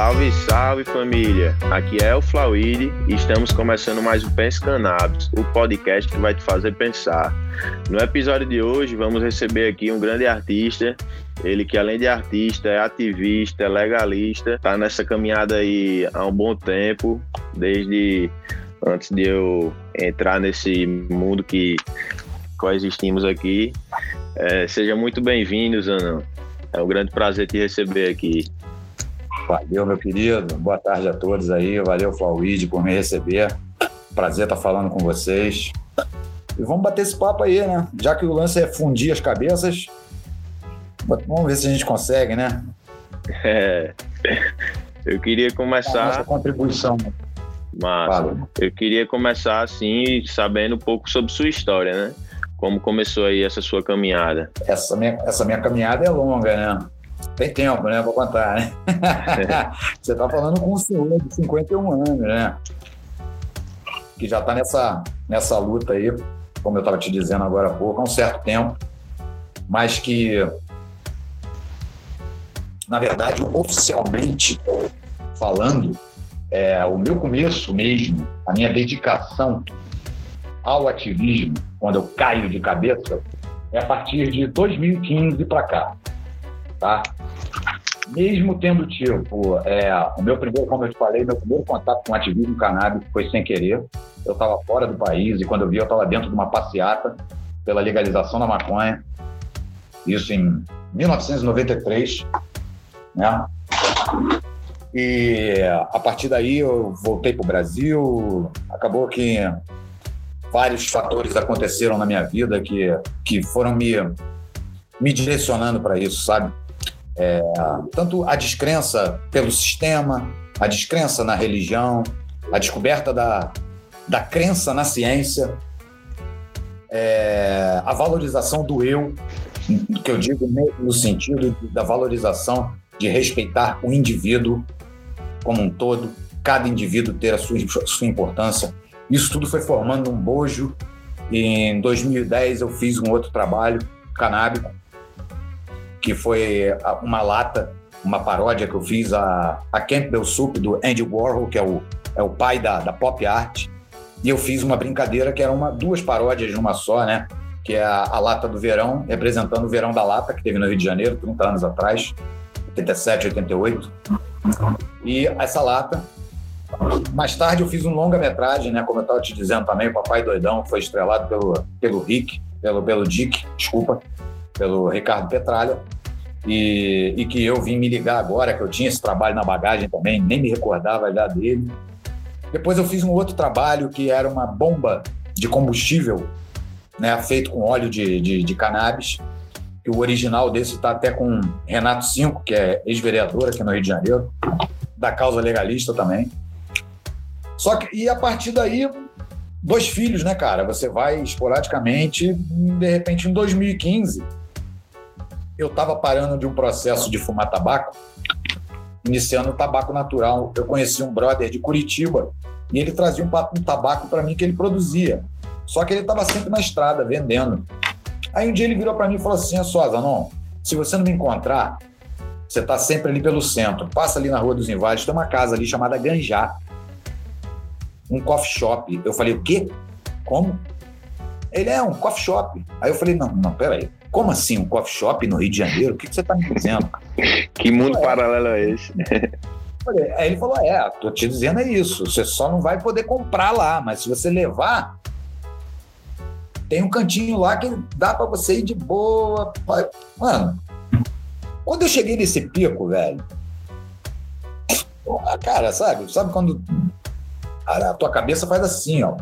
Salve, salve família! Aqui é o Flauide e estamos começando mais um Pense Cannabis, o podcast que vai te fazer pensar. No episódio de hoje vamos receber aqui um grande artista, ele que além de artista é ativista, é legalista, está nessa caminhada aí há um bom tempo, desde antes de eu entrar nesse mundo que coexistimos aqui. É, seja muito bem-vindo, Zanão. É um grande prazer te receber aqui. Valeu, meu querido. Boa tarde a todos aí. Valeu, Flauide, por me receber. Prazer estar falando com vocês. E vamos bater esse papo aí, né? Já que o lance é fundir as cabeças, vamos ver se a gente consegue, né? É. Eu queria começar. A nossa contribuição. Mas eu queria começar assim, sabendo um pouco sobre sua história, né? Como começou aí essa sua caminhada? Essa minha, essa minha caminhada é longa, né? Tem tempo, né, para contar, né? Você está falando com um senhor de 51 anos, né? Que já está nessa, nessa luta aí, como eu estava te dizendo agora há pouco, há um certo tempo, mas que, na verdade, oficialmente falando, é, o meu começo mesmo, a minha dedicação ao ativismo, quando eu caio de cabeça, é a partir de 2015 para cá, tá? Mesmo tendo tipo, é, o meu primeiro, como eu te falei, meu primeiro contato com ativismo canábico foi sem querer. Eu estava fora do país e quando eu vi, eu estava dentro de uma passeata pela legalização da maconha. Isso em 1993, né? E a partir daí eu voltei para o Brasil. Acabou que vários fatores aconteceram na minha vida que, que foram me, me direcionando para isso, sabe? É, tanto a descrença pelo sistema, a descrença na religião, a descoberta da, da crença na ciência, é, a valorização do eu, que eu digo no sentido da valorização de respeitar o indivíduo como um todo, cada indivíduo ter a sua, sua importância, isso tudo foi formando um bojo. E em 2010 eu fiz um outro trabalho canábico, que foi uma lata, uma paródia que eu fiz a, a Campbell Soup do Andy Warhol, que é o, é o pai da, da pop art. E eu fiz uma brincadeira que era uma, duas paródias numa só, né? Que é a, a lata do verão, representando o verão da lata, que teve no Rio de Janeiro, 30 anos atrás, 87, 88. E essa lata mais tarde eu fiz um longa-metragem, né? Como eu estava te dizendo também, o Papai Doidão foi estrelado pelo, pelo Rick, pelo, pelo Dick, desculpa, pelo Ricardo Petralha. E, e que eu vim me ligar agora, que eu tinha esse trabalho na bagagem também, nem me recordava já dele. Depois eu fiz um outro trabalho que era uma bomba de combustível, né, feito com óleo de, de, de cannabis. Que o original desse está até com Renato Cinco, que é ex-vereador aqui no Rio de Janeiro, da causa legalista também. Só que, e a partir daí, dois filhos, né, cara? Você vai esporadicamente, de repente, em 2015, eu estava parando de um processo de fumar tabaco, iniciando o tabaco natural. Eu conheci um brother de Curitiba e ele trazia um, um tabaco para mim que ele produzia. Só que ele estava sempre na estrada vendendo. Aí um dia ele virou para mim e falou assim: Só, Zanon, se você não me encontrar, você está sempre ali pelo centro. Passa ali na Rua dos Inválidos, tem uma casa ali chamada Ganjá um coffee shop. Eu falei, o quê? Como? Ele é um coffee shop. Aí eu falei, não, não, peraí. Como assim um coffee shop no Rio de Janeiro? O que, que você está me dizendo? que mundo falei, paralelo é esse? Aí ele falou, é, tô te dizendo é isso. Você só não vai poder comprar lá, mas se você levar, tem um cantinho lá que dá para você ir de boa. Mano, quando eu cheguei nesse pico, velho, cara, sabe? Sabe quando a tua cabeça faz assim, ó.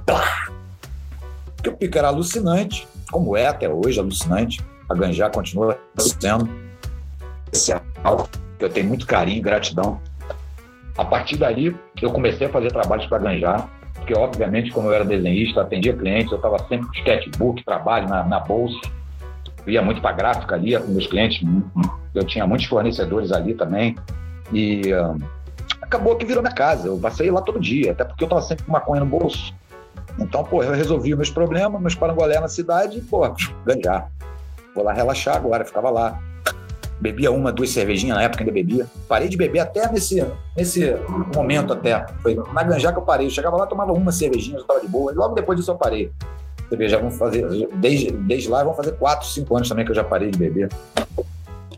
Porque o pico era alucinante, como é até hoje, alucinante. A Ganjá continua sendo especial, que eu tenho muito carinho e gratidão. A partir dali, eu comecei a fazer trabalhos para Ganjá, porque, obviamente, como eu era desenhista, atendia clientes, eu estava sempre com sketchbook, trabalho na, na bolsa, eu ia muito para gráfica ali com meus clientes, eu tinha muitos fornecedores ali também, e uh, acabou que virou minha casa. Eu passei lá todo dia, até porque eu tava sempre com maconha no bolso. Então, pô, eu resolvi meus problemas, meus parangolé na cidade e, pô, ganhar. Vou lá relaxar agora, ficava lá. Bebia uma, duas cervejinhas na época, ainda bebia. Parei de beber até nesse, nesse momento até. Foi na Ganjá que eu parei. Eu chegava lá, tomava uma cervejinha, já estava de boa. E logo depois disso eu parei. Já vão fazer, desde, desde lá vão fazer quatro, cinco anos também que eu já parei de beber.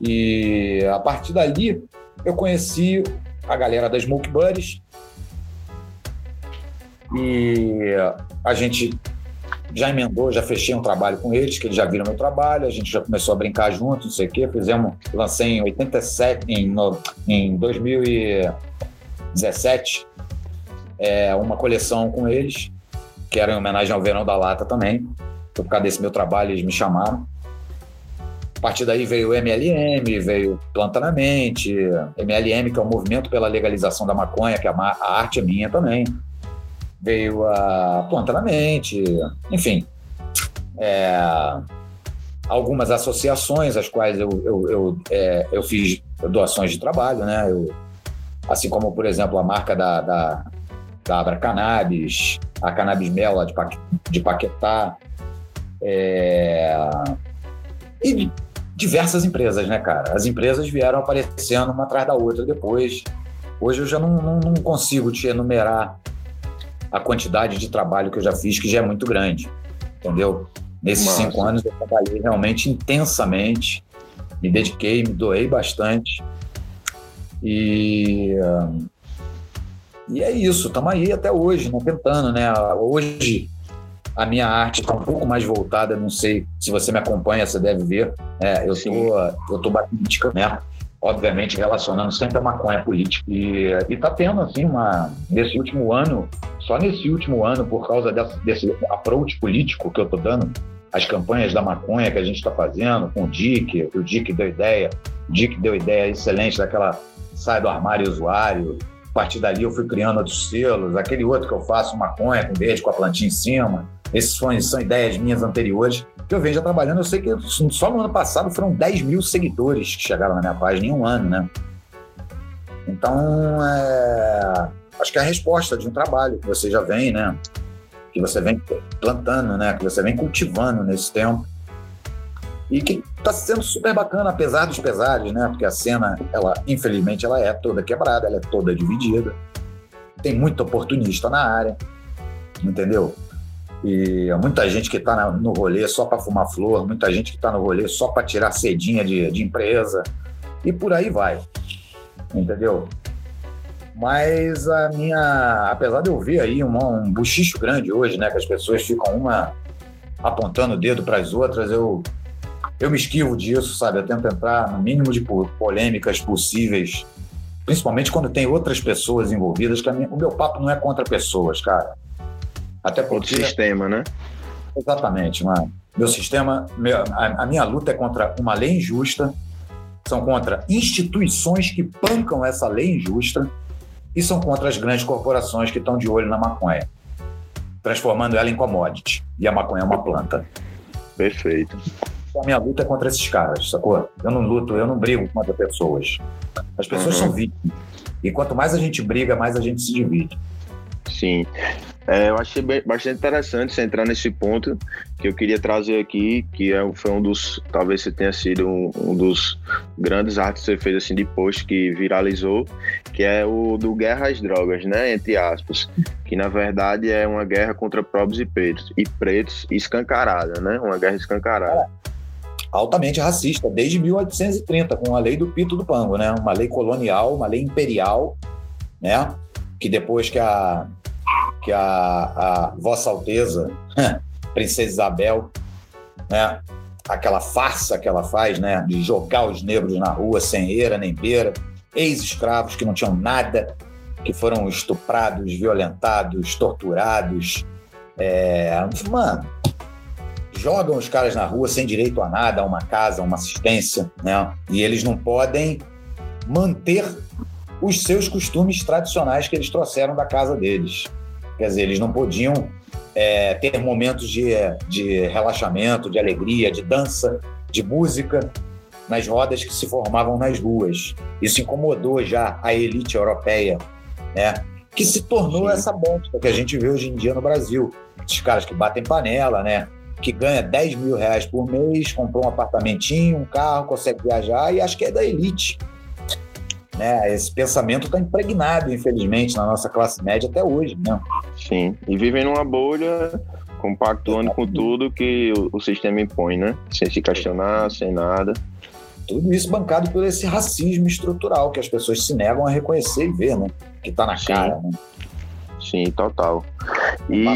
E a partir dali eu conheci a galera das Smoke Buddies. E a gente já emendou, já fechei um trabalho com eles, que eles já viram meu trabalho, a gente já começou a brincar junto, não sei o quê. Fizemos, lancei em 87, em, no, em 2017, é, uma coleção com eles, que era em homenagem ao Verão da Lata também. Por causa desse meu trabalho, eles me chamaram. A partir daí veio o MLM, veio Planta na Mente, MLM, que é o Movimento pela Legalização da Maconha, que a, a arte é minha também veio a Planta na Mente, enfim. É, algumas associações, as quais eu, eu, eu, é, eu, fiz doações de trabalho, né? Eu, assim como, por exemplo, a marca da, da, da Abra Cannabis, a Cannabis Mela de, de Paquetá, é, e diversas empresas, né, cara? As empresas vieram aparecendo uma atrás da outra depois. Hoje eu já não, não, não consigo te enumerar a quantidade de trabalho que eu já fiz, que já é muito grande, entendeu? Nesses Massa. cinco anos eu trabalhei realmente intensamente, me dediquei, me doei bastante. E, e é isso, estamos aí até hoje, né, tentando, né? Hoje a minha arte está um pouco mais voltada, não sei se você me acompanha, você deve ver. É, eu estou eu tô batendo né? Obviamente relacionando sempre a maconha política. E, está tendo, assim, uma, nesse último ano, só nesse último ano, por causa dessa, desse approach político que eu estou dando, as campanhas da maconha que a gente está fazendo com o Dick, o Dick deu ideia, o Dick deu ideia excelente daquela sai do armário usuário. A partir dali eu fui criando outros selos, aquele outro que eu faço maconha com verde com a plantinha em cima. Esses são, são ideias minhas anteriores que eu venho já trabalhando. Eu sei que só no ano passado foram 10 mil seguidores que chegaram na minha página em um ano, né? Então, é, acho que é a resposta de um trabalho que você já vem, né? Que você vem plantando, né? Que você vem cultivando nesse tempo. E que está sendo super bacana, apesar dos pesares, né? Porque a cena, ela, infelizmente, ela é toda quebrada, ela é toda dividida. Tem muito oportunista na área, entendeu? E muita gente que está no rolê só para fumar flor, muita gente que está no rolê só para tirar cedinha de, de empresa, e por aí vai. Entendeu? Mas a minha. Apesar de eu ver aí um, um buchicho grande hoje, né? Que as pessoas ficam uma apontando o dedo para as outras, eu, eu me esquivo disso, sabe? Eu tento entrar no mínimo de polêmicas possíveis, principalmente quando tem outras pessoas envolvidas. Que minha, o meu papo não é contra pessoas, cara. Até porque... Outro sistema, né? Exatamente, mano. Meu sistema, meu, a, a minha luta é contra uma lei injusta, são contra instituições que bancam essa lei injusta e são contra as grandes corporações que estão de olho na maconha, transformando ela em commodity. E a maconha é uma planta. Perfeito. Então, a minha luta é contra esses caras, sacou? Eu não luto, eu não brigo contra pessoas. As pessoas uhum. são vítimas. E quanto mais a gente briga, mais a gente se divide. Sim. É, eu achei bastante interessante você entrar nesse ponto que eu queria trazer aqui, que é, foi um dos, talvez você tenha sido um, um dos grandes artes que você fez assim de post que viralizou, que é o do guerra às drogas, né, entre aspas, que na verdade é uma guerra contra pobres e pretos, e pretos escancarada, né, uma guerra escancarada. É altamente racista, desde 1830, com a lei do Pito do Pango, né? Uma lei colonial, uma lei imperial, né? Que depois que a, que a, a Vossa Alteza, Princesa Isabel, né, aquela farsa que ela faz, né, de jogar os negros na rua sem eira nem beira, ex-escravos que não tinham nada, que foram estuprados, violentados, torturados. É, mano, jogam os caras na rua sem direito a nada, a uma casa, a uma assistência, né? E eles não podem manter os seus costumes tradicionais que eles trouxeram da casa deles. Quer dizer, eles não podiam é, ter momentos de, de relaxamento, de alegria, de dança, de música nas rodas que se formavam nas ruas. Isso incomodou já a elite europeia, né? que se tornou Sim. essa bosta que a gente vê hoje em dia no Brasil. Esses caras que batem panela, né? que ganha 10 mil reais por mês, comprou um apartamentinho, um carro, consegue viajar e acha que é da elite. Né? Esse pensamento está impregnado, infelizmente, na nossa classe média até hoje. Né? Sim, e vivem numa bolha compactuando com tudo que o, sistema impõe, né? Sem se questionar, sem nada. Tudo isso bancado por esse racismo estrutural que as pessoas se negam a reconhecer e ver, né? Que está na Sim. cara, né? Sim, total. E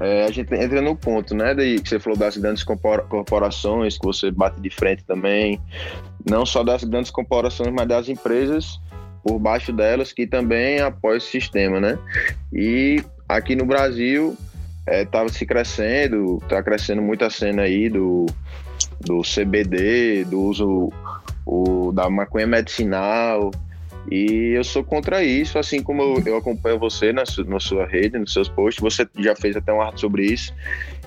é, a gente entra no ponto, né, de, que você falou das grandes corporações, que você bate de frente também, não só das grandes corporações, mas das empresas por baixo delas que também apoiam esse sistema, né? E aqui no Brasil estava é, se crescendo, está crescendo muito a cena aí do, do CBD, do uso o, da maconha medicinal, e eu sou contra isso, assim como eu, eu acompanho você na, na, sua rede, nos seus posts. Você já fez até um arte sobre isso.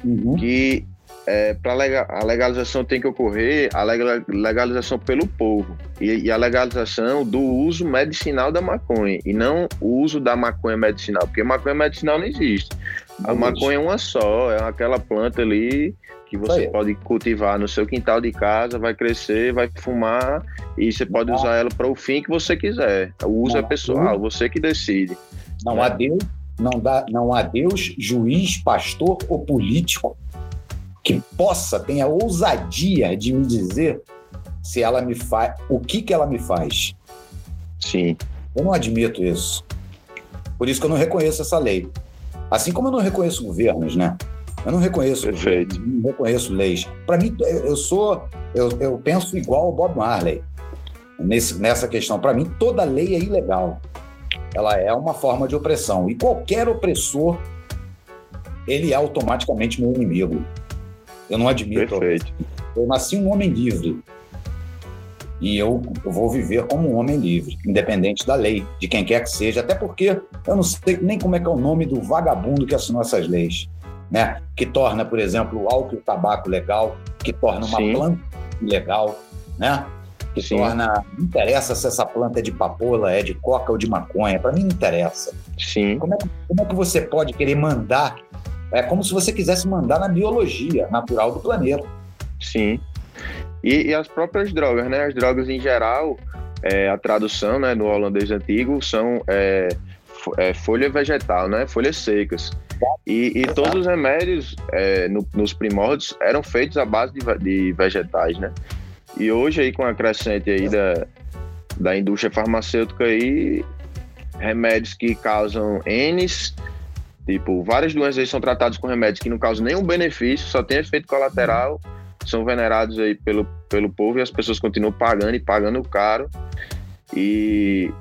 Uhum. Que é, para a legalização tem que ocorrer a legalização pelo povo e, e, a legalização do uso medicinal da maconha e não o uso da maconha medicinal, porque maconha medicinal não existe. A maconha é uma só, é aquela planta ali que você pode cultivar no seu quintal de casa, vai crescer, vai fumar e você pode não. usar ela para o fim que você quiser. O uso não, é pessoal, você que decide. Não né? há Deus, não, dá, não há Deus, juiz, pastor ou político que possa, tenha ousadia de me dizer se ela me faz, o que que ela me faz. Sim. Eu não admito isso. Por isso que eu não reconheço essa lei. Assim como eu não reconheço governos, né? Eu não reconheço, Perfeito. não reconheço leis. Para mim, eu sou, eu, eu penso igual o Bob Marley nesse, nessa questão. Para mim, toda lei é ilegal. Ela é uma forma de opressão e qualquer opressor ele é automaticamente meu inimigo. Eu não admito. Perfeito. Eu nasci um homem livre e eu, eu, vou viver como um homem livre, independente da lei, de quem quer que seja, até porque eu não sei nem como é que é o nome do vagabundo que assinou essas leis né? que torna, por exemplo, o álcool e o tabaco legal, que torna uma Sim. planta legal, né? que Sim. torna. Não interessa se essa planta é de papoula, é de coca ou de maconha, para mim não interessa. Sim. Como é, como é que você pode querer mandar? É como se você quisesse mandar na biologia natural do planeta. Sim. E, e as próprias drogas, né? As drogas em geral, é, a tradução né, no holandês antigo são é, é, folha vegetal, né? Folhas secas. E, e todos os remédios é, no, nos primórdios eram feitos à base de, de, vegetais, né? E hoje aí com a crescente aí da, da indústria farmacêutica aí, remédios que causam N's, tipo, várias doenças são tratadas com remédios que não causam nenhum benefício, só tem efeito colateral, são venerados aí pelo, pelo povo e as pessoas continuam pagando e pagando caro. E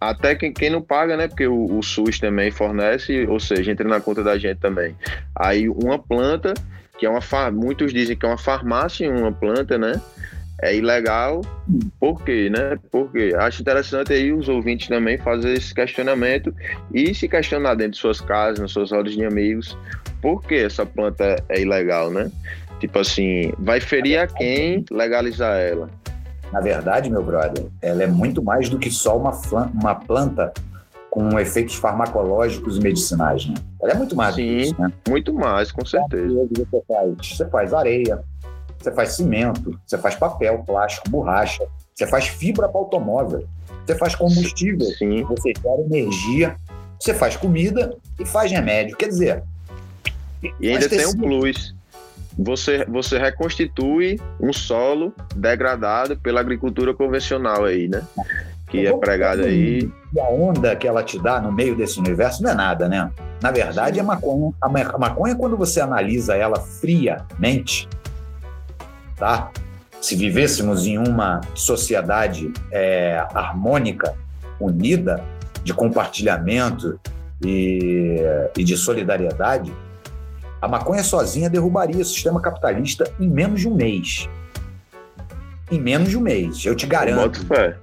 até quem, quem não paga, né? Porque o, o, SUS também fornece, ou seja, entra na conta da gente também. Aí uma planta, que é uma muitos dizem que é uma farmácia em uma planta, né? É ilegal. Por quê, né? Porque acho interessante aí os ouvintes também fazer esse questionamento e se questionar dentro de suas casas, nas suas rodas de amigos, por que essa planta é ilegal, né? Tipo assim, vai ferir a quem legalizar ela? Na verdade, meu brother, ela é muito mais do que só uma, uma planta com efeitos farmacológicos e medicinais, né? Ela é muito mais Sim, do que isso, né? muito mais, com certeza. Você faz, você faz areia, você faz cimento, você faz papel, plástico, borracha, você faz fibra para automóvel, você faz combustível, Sim. você gera energia, você faz comida e faz remédio. Quer dizer... E ainda tem um plus você, você reconstitui um solo degradado pela agricultura convencional aí, né? Que é pregada aí. E a onda que ela te dá no meio desse universo não é nada, né? Na verdade, a maconha, a maconha, quando você analisa ela friamente, tá? Se vivêssemos em uma sociedade é, harmônica, unida, de compartilhamento e, e de solidariedade, a maconha sozinha derrubaria o sistema capitalista em menos de um mês. Em menos de um mês, eu te garanto. Eu boto fé.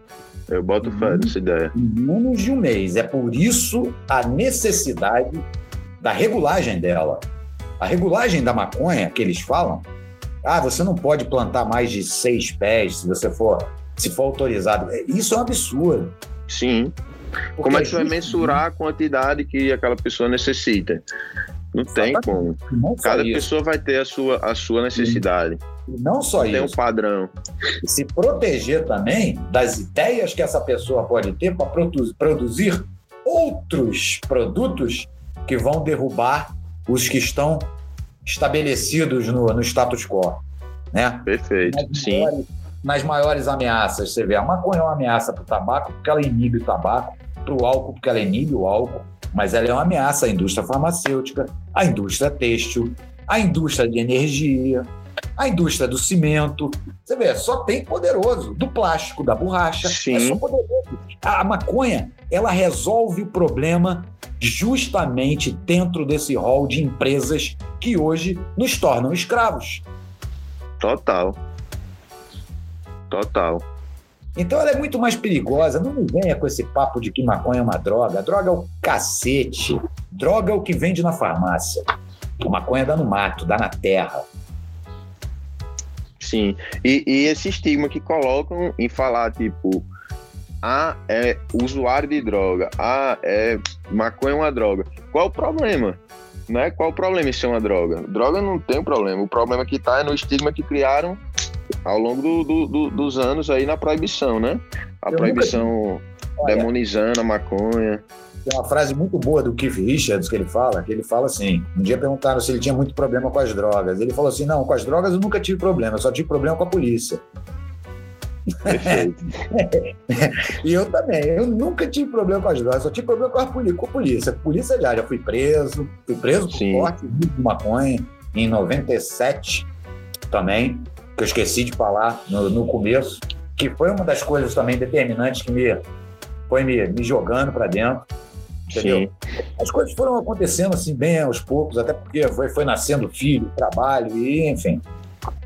Eu boto fé nessa ideia. Em menos de um mês. É por isso a necessidade da regulagem dela. A regulagem da maconha que eles falam, ah, você não pode plantar mais de seis pés se você for, se for autorizado. Isso é um absurdo. Sim. Porque Como é que você vai mensurar a quantidade que aquela pessoa necessita? Não tem como. Cada isso. pessoa vai ter a sua, a sua necessidade. E não só não isso. Tem um padrão. Se proteger também das ideias que essa pessoa pode ter para produzir outros produtos que vão derrubar os que estão estabelecidos no, no status quo. Né? Perfeito, nas sim. Maiores, nas maiores ameaças, você vê, a maconha é uma ameaça para o tabaco porque ela inibe o tabaco, para o álcool porque ela inibe o álcool, mas ela é uma ameaça à indústria farmacêutica, à indústria têxtil, à indústria de energia, à indústria do cimento. Você vê, só tem poderoso, do plástico, da borracha, Sim. é só poderoso. A maconha, ela resolve o problema justamente dentro desse rol de empresas que hoje nos tornam escravos. Total. Total. Então ela é muito mais perigosa. Não me venha com esse papo de que maconha é uma droga. Droga é o cacete. Droga é o que vende na farmácia. A maconha dá no mato, dá na terra. Sim. E, e esse estigma que colocam em falar, tipo, ah, é usuário de droga, ah, é maconha é uma droga. Qual o problema? Né? Qual o problema em ser uma droga? Droga não tem problema. O problema que está é no estigma que criaram ao longo do, do, do, dos anos aí na proibição, né? A Eu proibição nunca... demonizando a maconha. Tem uma frase muito boa do Keith Richards que ele fala, que ele fala assim, um dia perguntaram se ele tinha muito problema com as drogas. Ele falou assim, não, com as drogas eu nunca tive problema, eu só tive problema com a polícia. e eu também, eu nunca tive problema com as drogas, só tive problema com a polícia. Com a polícia, polícia já, já fui preso, fui preso por porte de maconha em 97 também, que eu esqueci de falar no, no começo, que foi uma das coisas também determinantes que me foi me, me jogando para dentro. Entendeu? Sim. As coisas foram acontecendo assim bem aos poucos, até porque foi, foi nascendo filho, trabalho e enfim.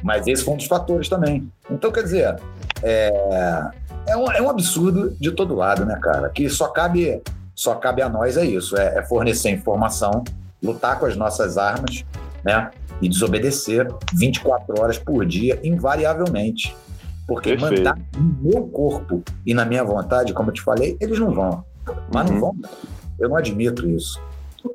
Mas esse foi um dos fatores também. Então, quer dizer, é, é, um, é um absurdo de todo lado, né, cara? Que só cabe, só cabe a nós é isso, é, é fornecer informação, lutar com as nossas armas, né? E desobedecer 24 horas por dia, invariavelmente. Porque Perfeito. mandar no meu corpo e na minha vontade, como eu te falei, eles não vão. Mas uhum. não vão. Eu não admito isso.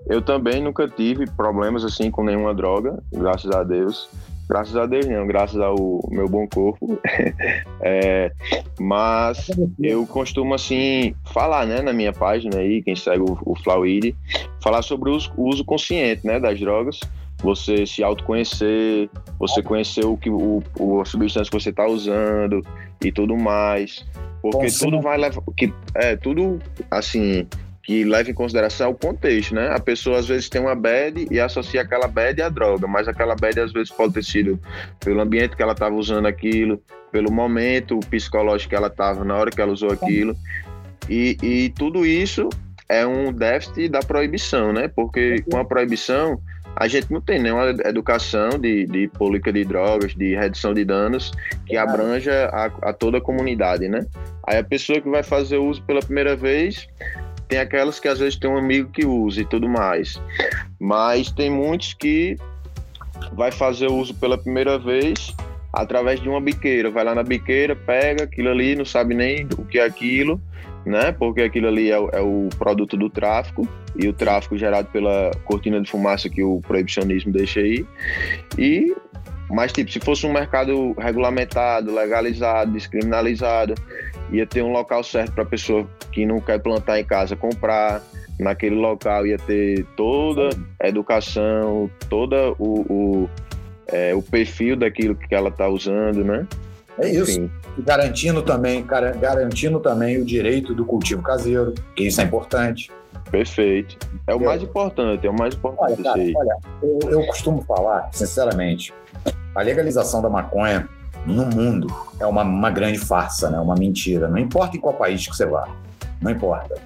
Eu também nunca tive problemas assim com nenhuma droga, graças a Deus. Graças a Deus não, graças ao meu bom corpo. é, mas eu costumo assim falar, né, na minha página aí, quem segue o, o Flauide, falar sobre o uso, o uso consciente, né, das drogas. Você se autoconhecer, você conhecer o que o, o a substância que você está usando e tudo mais, porque tudo vai levar, que é tudo assim que leva em consideração o contexto, né? A pessoa às vezes tem uma bad e associa aquela bad à droga, mas aquela bad às vezes pode ter sido pelo ambiente que ela estava usando aquilo, pelo momento psicológico que ela estava na hora que ela usou aquilo. E, e tudo isso é um déficit da proibição, né? Porque com a proibição a gente não tem nenhuma educação de, de política de drogas, de redução de danos que abranja a, a toda a comunidade, né? Aí a pessoa que vai fazer uso pela primeira vez tem aquelas que às vezes tem um amigo que usa e tudo mais. Mas tem muitos que vai fazer uso pela primeira vez através de uma biqueira. Vai lá na biqueira, pega aquilo ali, não sabe nem o que é aquilo, né? Porque aquilo ali é, é o produto do tráfico e o tráfico gerado pela cortina de fumaça que o proibicionismo deixa aí. E mas, tipo, se fosse um mercado regulamentado, legalizado, descriminalizado, ia ter um local certo para a pessoa que não quer plantar em casa comprar. Naquele local ia ter toda a educação, toda o, o, é, o perfil daquilo que ela está usando, né? É isso. Enfim. Garantindo também, garantindo também o direito do cultivo caseiro, que isso é importante. Perfeito. É o mais importante, é o mais importante. Olha, cara, olha eu, eu costumo falar, sinceramente, a legalização da maconha no mundo é uma, uma grande farsa, né? uma mentira. Não importa em qual país que você vá, não importa.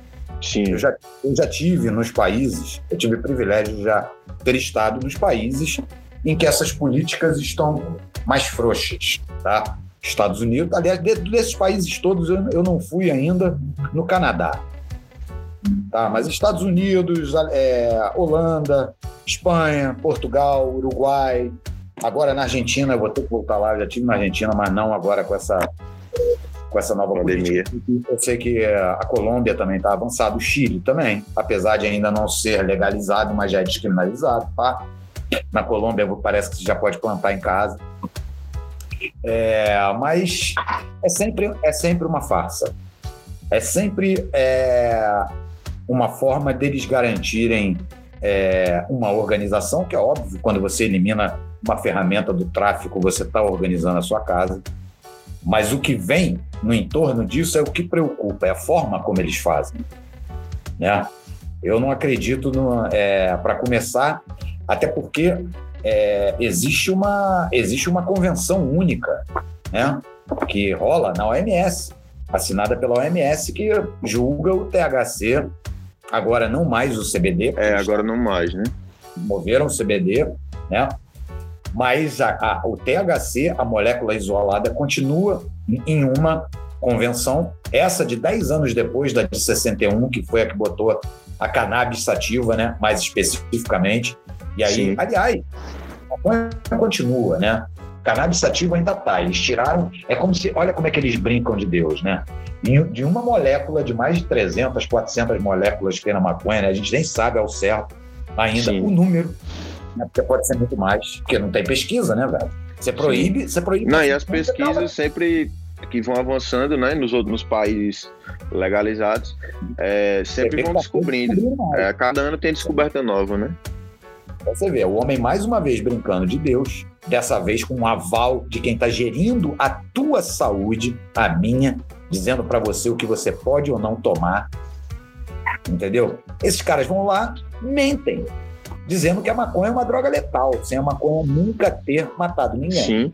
Sim. Eu já, eu já tive nos países, eu tive o privilégio de já ter estado nos países em que essas políticas estão mais frouxas, tá? Estados Unidos, aliás, desses países todos eu, eu não fui ainda no Canadá, tá? Mas Estados Unidos, é, Holanda, Espanha, Portugal, Uruguai, Agora na Argentina, eu vou ter que voltar lá, eu já tive na Argentina, mas não agora com essa com essa nova Pandemia. Eu sei que a Colômbia também está avançada, o Chile também, apesar de ainda não ser legalizado, mas já é descriminalizado. Tá? Na Colômbia parece que você já pode plantar em casa. É, mas é sempre, é sempre uma farsa. É sempre é, uma forma deles garantirem é, uma organização, que é óbvio, quando você elimina uma ferramenta do tráfico, você está organizando a sua casa. Mas o que vem no entorno disso é o que preocupa, é a forma como eles fazem. Né? Eu não acredito, é, para começar, até porque é, existe, uma, existe uma convenção única né, que rola na OMS, assinada pela OMS, que julga o THC, agora não mais o CBD. É, agora não mais, né? Moveram o CBD, né? Mas a, a, o THC, a molécula isolada, continua em uma convenção, essa de 10 anos depois da de 61, que foi a que botou a cannabis sativa, né, mais especificamente. E aí, Sim. aliás, a continua, né? Cannabis sativa ainda tá. Eles tiraram. É como se. Olha como é que eles brincam de Deus, né? De uma molécula de mais de 300, 400 moléculas que tem na maconha, né? a gente nem sabe ao certo ainda Sim. o número né? Porque pode ser muito mais, porque não tem pesquisa, né, velho? Você proíbe, você proíbe. Não, e as pesquisas sempre que vão avançando, né, nos outros países legalizados, é, sempre vão descobrindo. É, cada ano tem descoberta nova, né? Você vê, o homem mais uma vez brincando de Deus, dessa vez com um aval de quem está gerindo a tua saúde, a minha, dizendo para você o que você pode ou não tomar. Entendeu? Esses caras vão lá, mentem dizendo que a maconha é uma droga letal, sem a maconha nunca ter matado ninguém. Sim.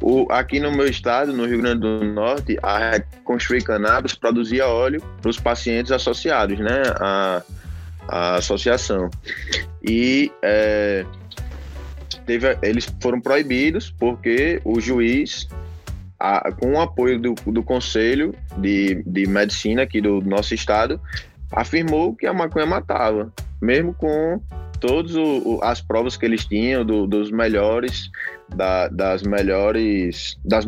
O, aqui no meu estado, no Rio Grande do Norte, a Construir Cannabis produzia óleo para os pacientes associados, né? A, a associação. E é, teve, eles foram proibidos porque o juiz, a, com o apoio do, do Conselho de, de Medicina aqui do nosso estado, afirmou que a maconha matava, mesmo com todas as provas que eles tinham do, dos melhores, da, das melhores, das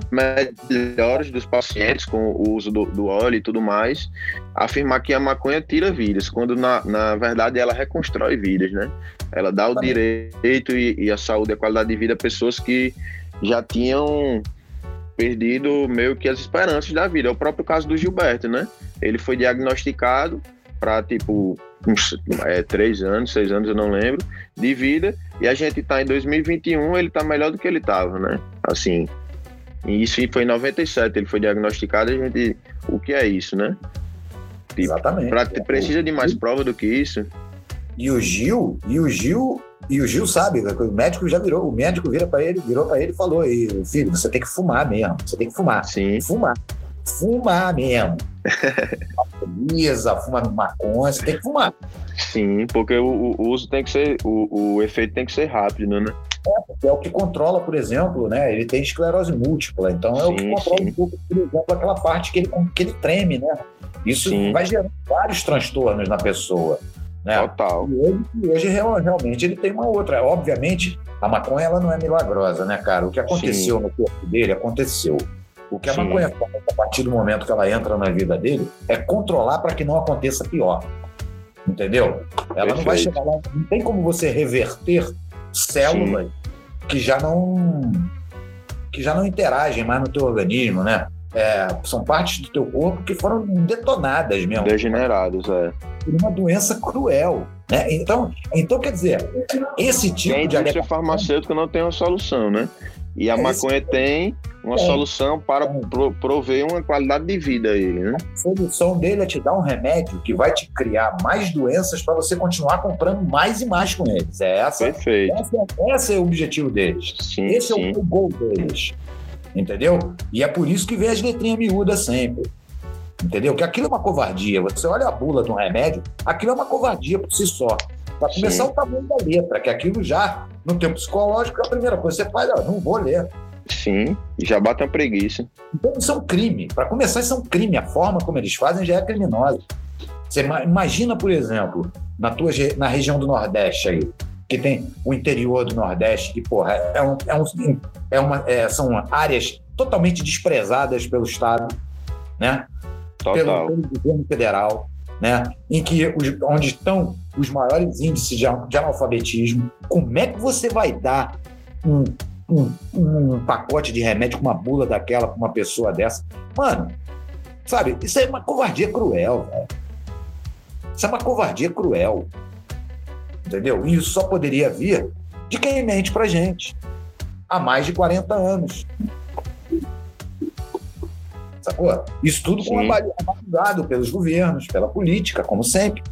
melhores dos pacientes com o uso do, do, óleo e tudo mais, afirmar que a maconha tira vidas, quando na, na verdade ela reconstrói vidas, né? Ela dá o direito e, e a saúde e a qualidade de vida a pessoas que já tinham perdido meio que as esperanças da vida. É o próprio caso do Gilberto, né? Ele foi diagnosticado para tipo é, três anos, seis anos, eu não lembro, de vida, e a gente está em 2021, ele está melhor do que ele estava, né? Assim, e isso foi em 97, ele foi diagnosticado, a gente, o que é isso, né? Tipo, Exatamente. Pra, precisa de mais prova do que isso. E o Gil, e o Gil, e o Gil sabe, o médico já virou, o médico vira para ele, virou para ele e falou: "Filho, você tem que fumar mesmo, você tem que fumar". Sim. Fumar fumar mesmo. Lisa, fuma maconha, você tem que fumar. Sim, porque o, o, uso tem que ser, o, o efeito tem que ser rápido, né? É, porque é o que controla, por exemplo, né? Ele tem esclerose múltipla, então é sim, o que controla sim. um pouco, por exemplo, aquela parte que ele, que ele treme, né? Isso sim. vai gerar vários transtornos na pessoa. Né? Total. E hoje, hoje, realmente ele tem uma outra. Obviamente, a maconha ela não é milagrosa, né, cara? O que aconteceu no corpo dele aconteceu. O que a Sim. maconha faz a partir do momento que ela entra na vida dele é controlar para que não aconteça pior. Entendeu? Ela Perfeito. não vai chegar lá. Não tem como você reverter células Sim. que já não que já não interagem mais no teu organismo, né? É, são partes do teu corpo que foram detonadas mesmo. Degeneradas, é. Por uma doença cruel. Né? Então, então, quer dizer, esse tipo e a de. A indústria farmacêutica não tem uma solução, né? E a é maconha esse... tem uma é. solução para pro, prover uma qualidade de vida a ele, né? A solução dele é te dar um remédio que vai te criar mais doenças para você continuar comprando mais e mais com eles. É essa. Perfeito. Essa, esse é o objetivo deles. Sim, esse sim. é o gol deles. Entendeu? E é por isso que vem as letrinhas miúdas sempre. Entendeu? Que aquilo é uma covardia. Você olha a bula de um remédio, aquilo é uma covardia por si só. Para começar, Sim. o tamanho da letra, que aquilo já, no tempo psicológico, é a primeira coisa que você faz, ó, não vou ler. Sim, já bate uma preguiça. Então isso é um crime. Para começar, isso é um crime. A forma como eles fazem já é criminosa. Você imagina, por exemplo, na, tua, na região do Nordeste aí, que tem o interior do Nordeste, que, porra, é, um, é, um, é uma, é, são áreas totalmente desprezadas pelo Estado. né? Pelo, pelo governo federal, né? Em que os, onde estão os maiores índices de, de analfabetismo. Como é que você vai dar um, um, um pacote de remédio com uma bula daquela para uma pessoa dessa? Mano, sabe? Isso é uma covardia cruel, velho. Isso é uma covardia cruel. Entendeu? E isso só poderia vir de quem mente pra gente há mais de 40 anos. Sacou? Isso tudo com avalizado pelos governos, pela política, como sempre.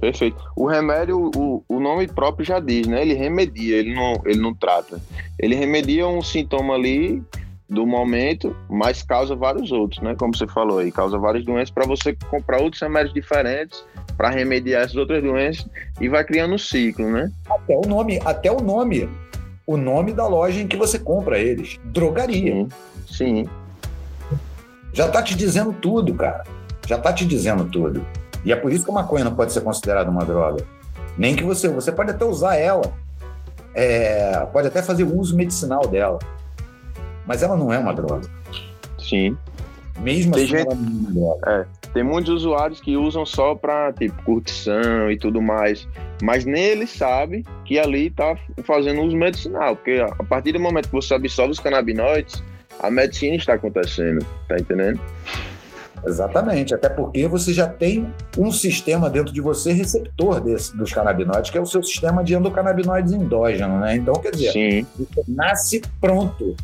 Perfeito. O remédio, o, o nome próprio já diz, né? Ele remedia, ele não, ele não trata. Ele remedia um sintoma ali do momento, mas causa vários outros, né? Como você falou aí, causa várias doenças para você comprar outros remédios diferentes para remediar essas outras doenças e vai criando um ciclo, né? Até o nome, até o nome, o nome da loja em que você compra eles, drogaria. Sim. Sim. Já tá te dizendo tudo, cara. Já tá te dizendo tudo. E é por isso que a maconha não pode ser considerada uma droga. Nem que você, você pode até usar ela, é, pode até fazer uso medicinal dela, mas ela não é uma droga. Sim. Mesmo tem assim, gente, é, tem muitos usuários que usam só para tipo curtição e tudo mais, mas nem ele sabe que ali tá fazendo uso medicinal, porque a partir do momento que você absorve os canabinoides, a medicina está acontecendo, tá entendendo? Exatamente, até porque você já tem um sistema dentro de você receptor desse, dos canabinoides, que é o seu sistema de endocannabinoides endógeno, né? Então, quer dizer, Sim. você nasce pronto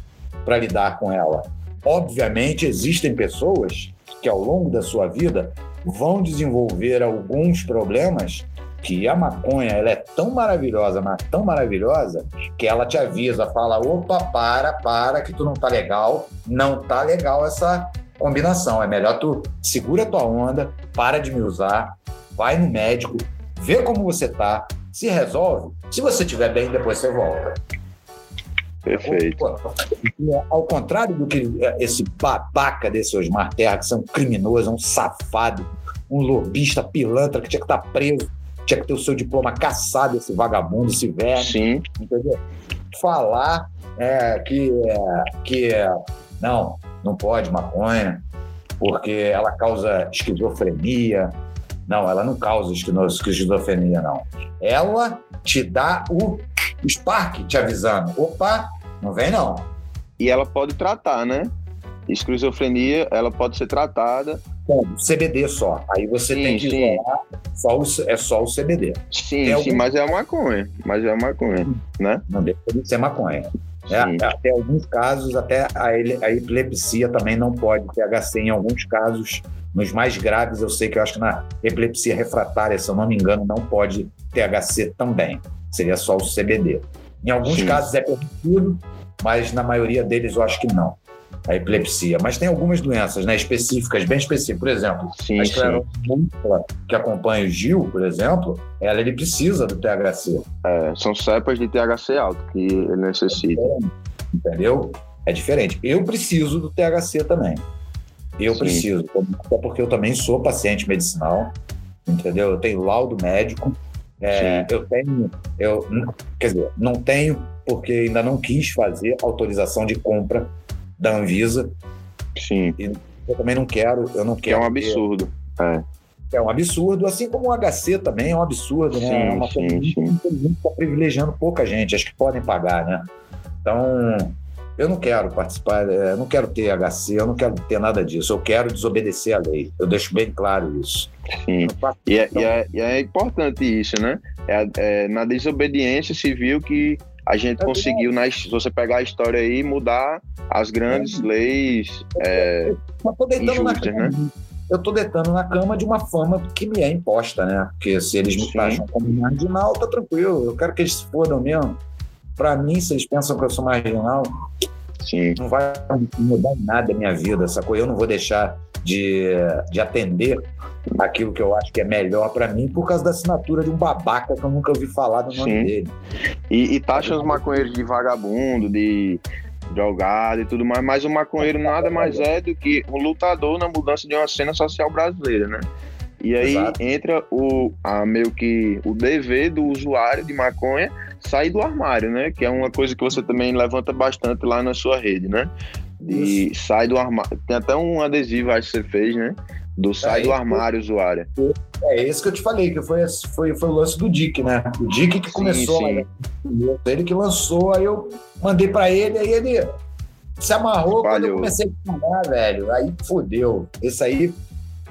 para lidar com ela. Obviamente, existem pessoas que ao longo da sua vida vão desenvolver alguns problemas que a maconha ela é tão maravilhosa, mas tão maravilhosa, que ela te avisa, fala, opa, para, para, que tu não tá legal, não tá legal essa combinação. É melhor tu segura tua onda, para de me usar, vai no médico, vê como você tá, se resolve. Se você estiver bem, depois você volta. Perfeito. Ao contrário do que esse babaca desse Osmar Terra, que são um criminoso, um safado, um lobista pilantra que tinha que estar tá preso, tinha que ter o seu diploma caçado, esse vagabundo, esse velho. Sim. Entendeu? Falar é, que, é, que não, não pode maconha, porque ela causa esquizofrenia. Não, ela não causa esquizofrenia, não. Ela te dá o, o Spark te avisando. Opa, não vem não. E ela pode tratar, né? Esquizofrenia, ela pode ser tratada. CBD só. Aí você sim, tem que sim. só o, é só o CBD. Sim, sim, algum... mas é maconha. Mas é maconha, né? Não deixa de ser maconha. É, até alguns casos, até a, a epilepsia também não pode THC em alguns casos. Nos mais graves, eu sei que eu acho que na epilepsia refratária, se eu não me engano, não pode THC também. Seria só o CBD. Em alguns Sim. casos é permitido, mas na maioria deles eu acho que não. A epilepsia. Mas tem algumas doenças né, específicas, bem específicas. Por exemplo, sim, a esclerose que acompanha o Gil, por exemplo, ela ele precisa do THC. É, são cepas de THC alto que ele necessita. Entendeu? É diferente. Eu preciso do THC também. Eu Sim. preciso, até porque eu também sou paciente medicinal, entendeu? Eu tenho laudo médico, é, eu tenho, eu, quer dizer, não tenho porque ainda não quis fazer autorização de compra da Anvisa. Sim. E eu também não quero, eu não quero. é um absurdo. Ter, é. é um absurdo, assim como o HC também é um absurdo, né? Sim, é uma sim, coisa que está privilegiando pouca gente, acho que podem pagar, né? Então, eu não quero participar, é, eu não quero ter HC, eu não quero ter nada disso. Eu quero desobedecer a lei. Eu deixo bem claro isso. Sim. E é, e, é, e é, importante isso, né? É, é, na desobediência civil que a gente é conseguiu, nas, se você pegar a história aí, mudar as grandes é. leis é, injustas, né? Eu estou deitando na cama de uma fama que me é imposta, né? Porque se eles me acham como marginal, tá tranquilo. Eu quero que eles se fodam mesmo. Para mim, se eles pensam que eu sou marginal, Sim. não vai mudar nada a minha vida, sacou? Eu não vou deixar de, de atender aquilo que eu acho que é melhor para mim por causa da assinatura de um babaca que eu nunca ouvi falar do nome Sim. dele. E, e taxa os maconheiros de vagabundo, de drogado e tudo mais, mas o maconheiro nada mais é do que um lutador na mudança de uma cena social brasileira, né? E aí Exato. entra o a, meio que o dever do usuário de maconha sair do armário, né? Que é uma coisa que você também levanta bastante lá na sua rede, né? De Isso. sai do armário. Tem até um adesivo, acho que você fez, né? Do sai é, do armário, usuário. É esse que eu te falei, que foi, foi, foi o lance do Dick, né? O Dick que começou, sim, sim. ele que lançou, aí eu mandei para ele, aí ele se amarrou Falhou. quando eu comecei a mandar, velho. Aí fodeu. Esse aí,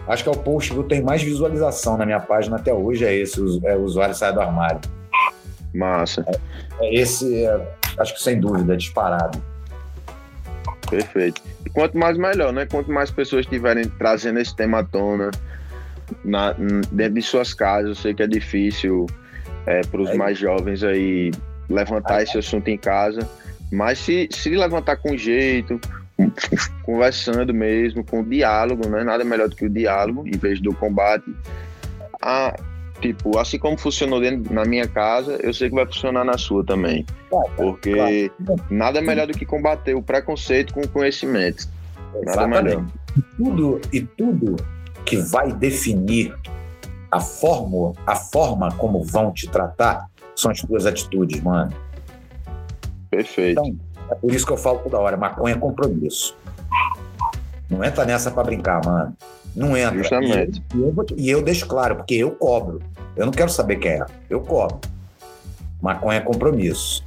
acho que é o post que tem mais visualização na minha página até hoje, é esse, é, o usuário sai do armário. Massa. É, é esse, é, acho que sem dúvida, disparado. Perfeito. E quanto mais melhor, né? Quanto mais pessoas estiverem trazendo esse tema à tona na, dentro de suas casas, eu sei que é difícil é, para os mais jovens aí levantar esse assunto em casa, mas se, se levantar com jeito, conversando mesmo, com diálogo, né? Nada melhor do que o diálogo em vez do combate. A, tipo, assim como funcionou dentro, na minha casa, eu sei que vai funcionar na sua também. Claro, porque claro. nada melhor do que combater o preconceito com o conhecimento. Nada Exatamente. melhor. E tudo, e tudo que vai definir a forma, a forma como vão te tratar são as tuas atitudes, mano. Perfeito. Então, é por isso que eu falo toda hora, maconha é compromisso. Não entra nessa para brincar, mano. Não entra. Justamente. E eu, e eu, deixo claro, porque eu cobro. Eu não quero saber quem é. Eu cobro. Maconha é compromisso.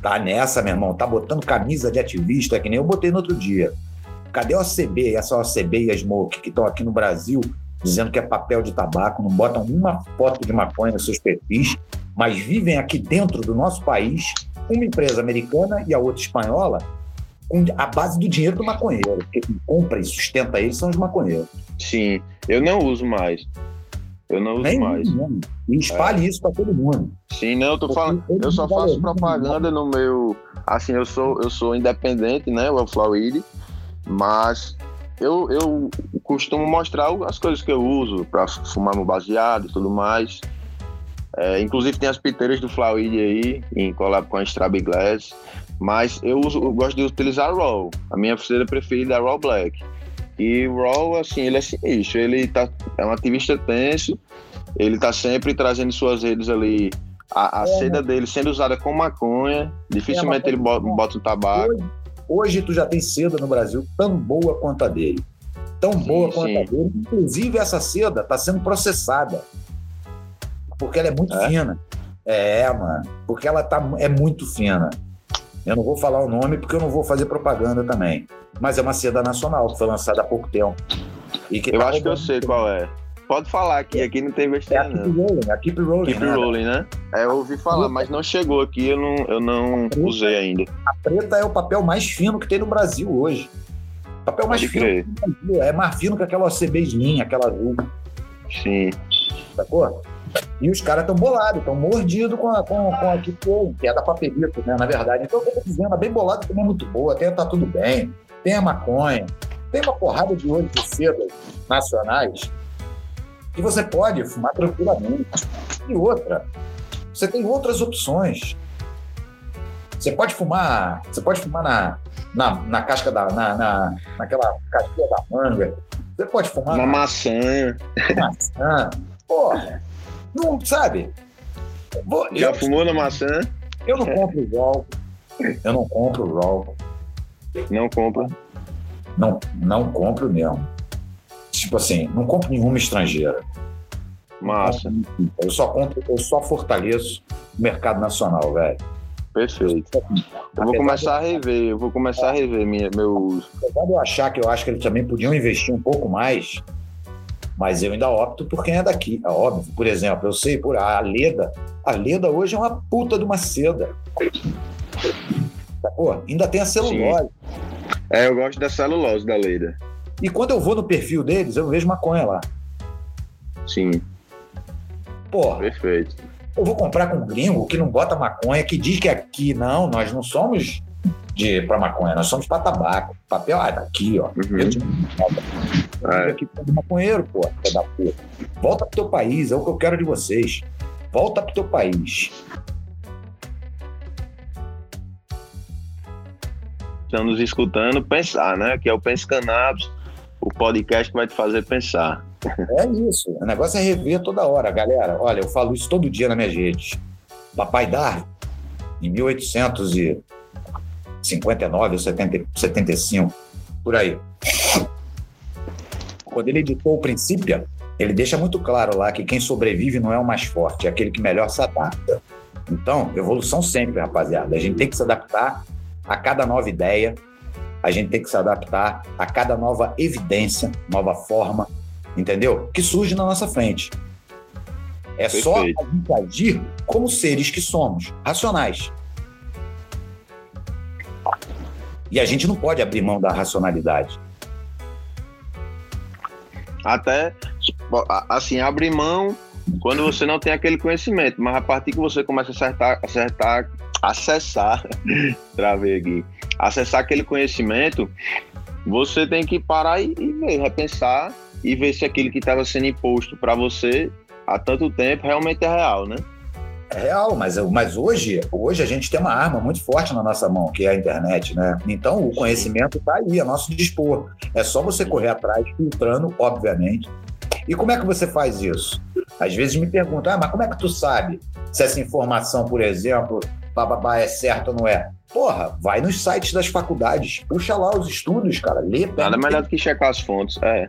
Tá nessa, meu irmão. Tá botando camisa de ativista, que nem eu botei no outro dia. Cadê o ACB, essa OCB e a Smoke, que estão aqui no Brasil dizendo que é papel de tabaco, não botam uma foto de maconha nos seus perfis, mas vivem aqui dentro do nosso país, uma empresa americana e a outra espanhola, com a base do dinheiro do maconheiro. Quem compra e sustenta eles são os maconheiros. Sim, eu não uso mais. Eu não uso Nem mais. E espalhe é. isso para todo mundo. Sim, não, eu tô falando. Eu só faço propaganda no meu. Assim, eu sou, eu sou independente, né? O Flauide, mas eu, eu costumo mostrar as coisas que eu uso para fumar meu baseado e tudo mais. É, inclusive tem as piteiras do Flauide aí, em collab com a Strab Glass. Mas eu, uso, eu gosto de utilizar Raw. A minha pulseira preferida é Raw Black. E o Raw, assim, ele é sinistro. Ele tá, é um ativista tenso. Ele tá sempre trazendo suas redes ali a, a é, seda né? dele sendo usada com maconha. Dificilmente é ele bota, bota tabaco. Hoje, hoje, tu já tem seda no Brasil tão boa quanto a dele. Tão sim, boa quanto sim. a dele. Inclusive, essa seda está sendo processada. Porque ela é muito é? fina. É, mano. Porque ela tá, é muito fina. Eu não vou falar o nome porque eu não vou fazer propaganda também. Mas é uma seda nacional que foi lançada há pouco tempo. eu tá acho que eu sei qual é. Pode falar aqui, aqui não tem besteira, é a Keep não. Rolling, a Keep Rolling. Keep né? Rolling, né? É, eu ouvi falar, mas não chegou aqui, eu não, eu não preta, usei ainda. A preta é o papel mais fino que tem no Brasil hoje. O papel mais Pode fino. É mais fino que aquela OCB Slim, aquela azul. Sim. Sacou? E os caras estão bolados, estão mordidos com a, com, com a Kipon, que é da Papelito, né? Na verdade. Então, eu tô dizendo, a bem bolada também é muito boa, tem tá tudo bem, tem a maconha, tem uma porrada de olhos de seda nacionais que você pode fumar tranquilamente. E outra, você tem outras opções. Você pode fumar, você pode fumar na, na, na casca da. Na, na, naquela casquinha da manga. Você pode fumar. Uma na, maçã. Maçã. Porra. Não, sabe? Vou, Já eu, fumou na maçã? Eu não compro o Roll. Eu não compro o Roll. Não compra? Não, não compro mesmo. Tipo assim, não compro nenhuma estrangeira. Massa. Eu só compro, eu só fortaleço o mercado nacional, velho. Perfeito. Eu vou começar a rever, eu vou começar a rever minha, meu Apesar de eu achar que eu acho que eles também podiam investir um pouco mais mas eu ainda opto por quem é daqui, é óbvio. Por exemplo, eu sei por a Leda. A Leda hoje é uma puta de uma seda. Pô, ainda tem a celulose. Sim. É, eu gosto da celulose da Leda. E quando eu vou no perfil deles, eu vejo maconha lá. Sim. Porra. Perfeito. Eu vou comprar com um gringo que não bota maconha, que diz que aqui, não, nós não somos de para maconha, nós somos para tabaco. Papel, ah, daqui, ó. Uhum. Eu te... É. Aqui maconheiro, pô, da puta. Volta pro teu país, é o que eu quero de vocês. Volta pro teu país. Estamos escutando pensar, né? Que é o Pense Cannabis, o podcast que vai te fazer pensar. É isso. O negócio é rever toda hora. Galera, olha, eu falo isso todo dia na minha redes. Papai Dar, em 1800 e 59 ou 70, 75, por aí. Quando ele editou o Princípio, ele deixa muito claro lá que quem sobrevive não é o mais forte, é aquele que melhor se adapta. Então, evolução sempre, rapaziada. A gente tem que se adaptar a cada nova ideia, a gente tem que se adaptar a cada nova evidência, nova forma, entendeu? Que surge na nossa frente. É Perfeito. só a gente agir como seres que somos, racionais. E a gente não pode abrir mão da racionalidade. Até, assim, abrir mão quando você não tem aquele conhecimento, mas a partir que você começa a acertar, acertar acessar, travei aqui, acessar aquele conhecimento, você tem que parar e, e ver, repensar e ver se aquilo que estava sendo imposto para você há tanto tempo realmente é real, né? É real, mas, mas hoje, hoje a gente tem uma arma muito forte na nossa mão, que é a internet, né? Então o conhecimento está aí, a nosso dispor. É só você correr atrás, filtrando, obviamente. E como é que você faz isso? Às vezes me perguntam, ah, mas como é que tu sabe se essa informação, por exemplo, bababá é certo ou não é? Porra, vai nos sites das faculdades, puxa lá os estudos, cara, lê. Nada melhor do que checar as fontes, é.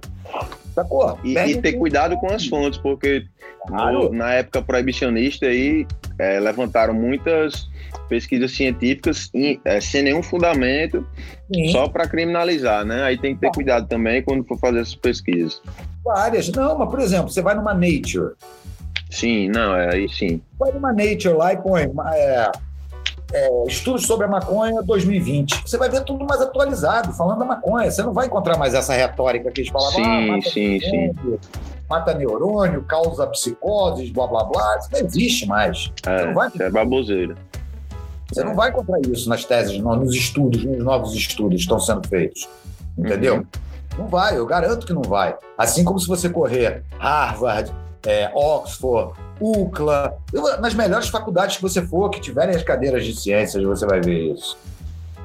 Sacou? E, e ter cuidado com as fontes, porque claro. no, na época proibicionista aí é, levantaram muitas pesquisas científicas in, é, sem nenhum fundamento, Sim. só para criminalizar, né? Aí tem que ter cuidado também quando for fazer essas pesquisas. Várias. Não, mas por exemplo, você vai numa Nature. Sim, não, é aí sim. Vai numa Nature lá e põe é, é, estudos sobre a maconha 2020. Você vai ver tudo mais atualizado, falando da maconha. Você não vai encontrar mais essa retórica que eles falavam. Sim, ah, sim, sim. Mata neurônio, causa psicoses, blá blá blá. Isso não existe mais. É, você não vai... é baboseira. Você não vai encontrar isso nas teses, nos estudos, nos novos estudos que estão sendo feitos. Entendeu? Uhum. Não vai, eu garanto que não vai. Assim como se você correr Harvard, é, Oxford, UCLA, nas melhores faculdades que você for, que tiverem as cadeiras de ciências, você vai ver isso.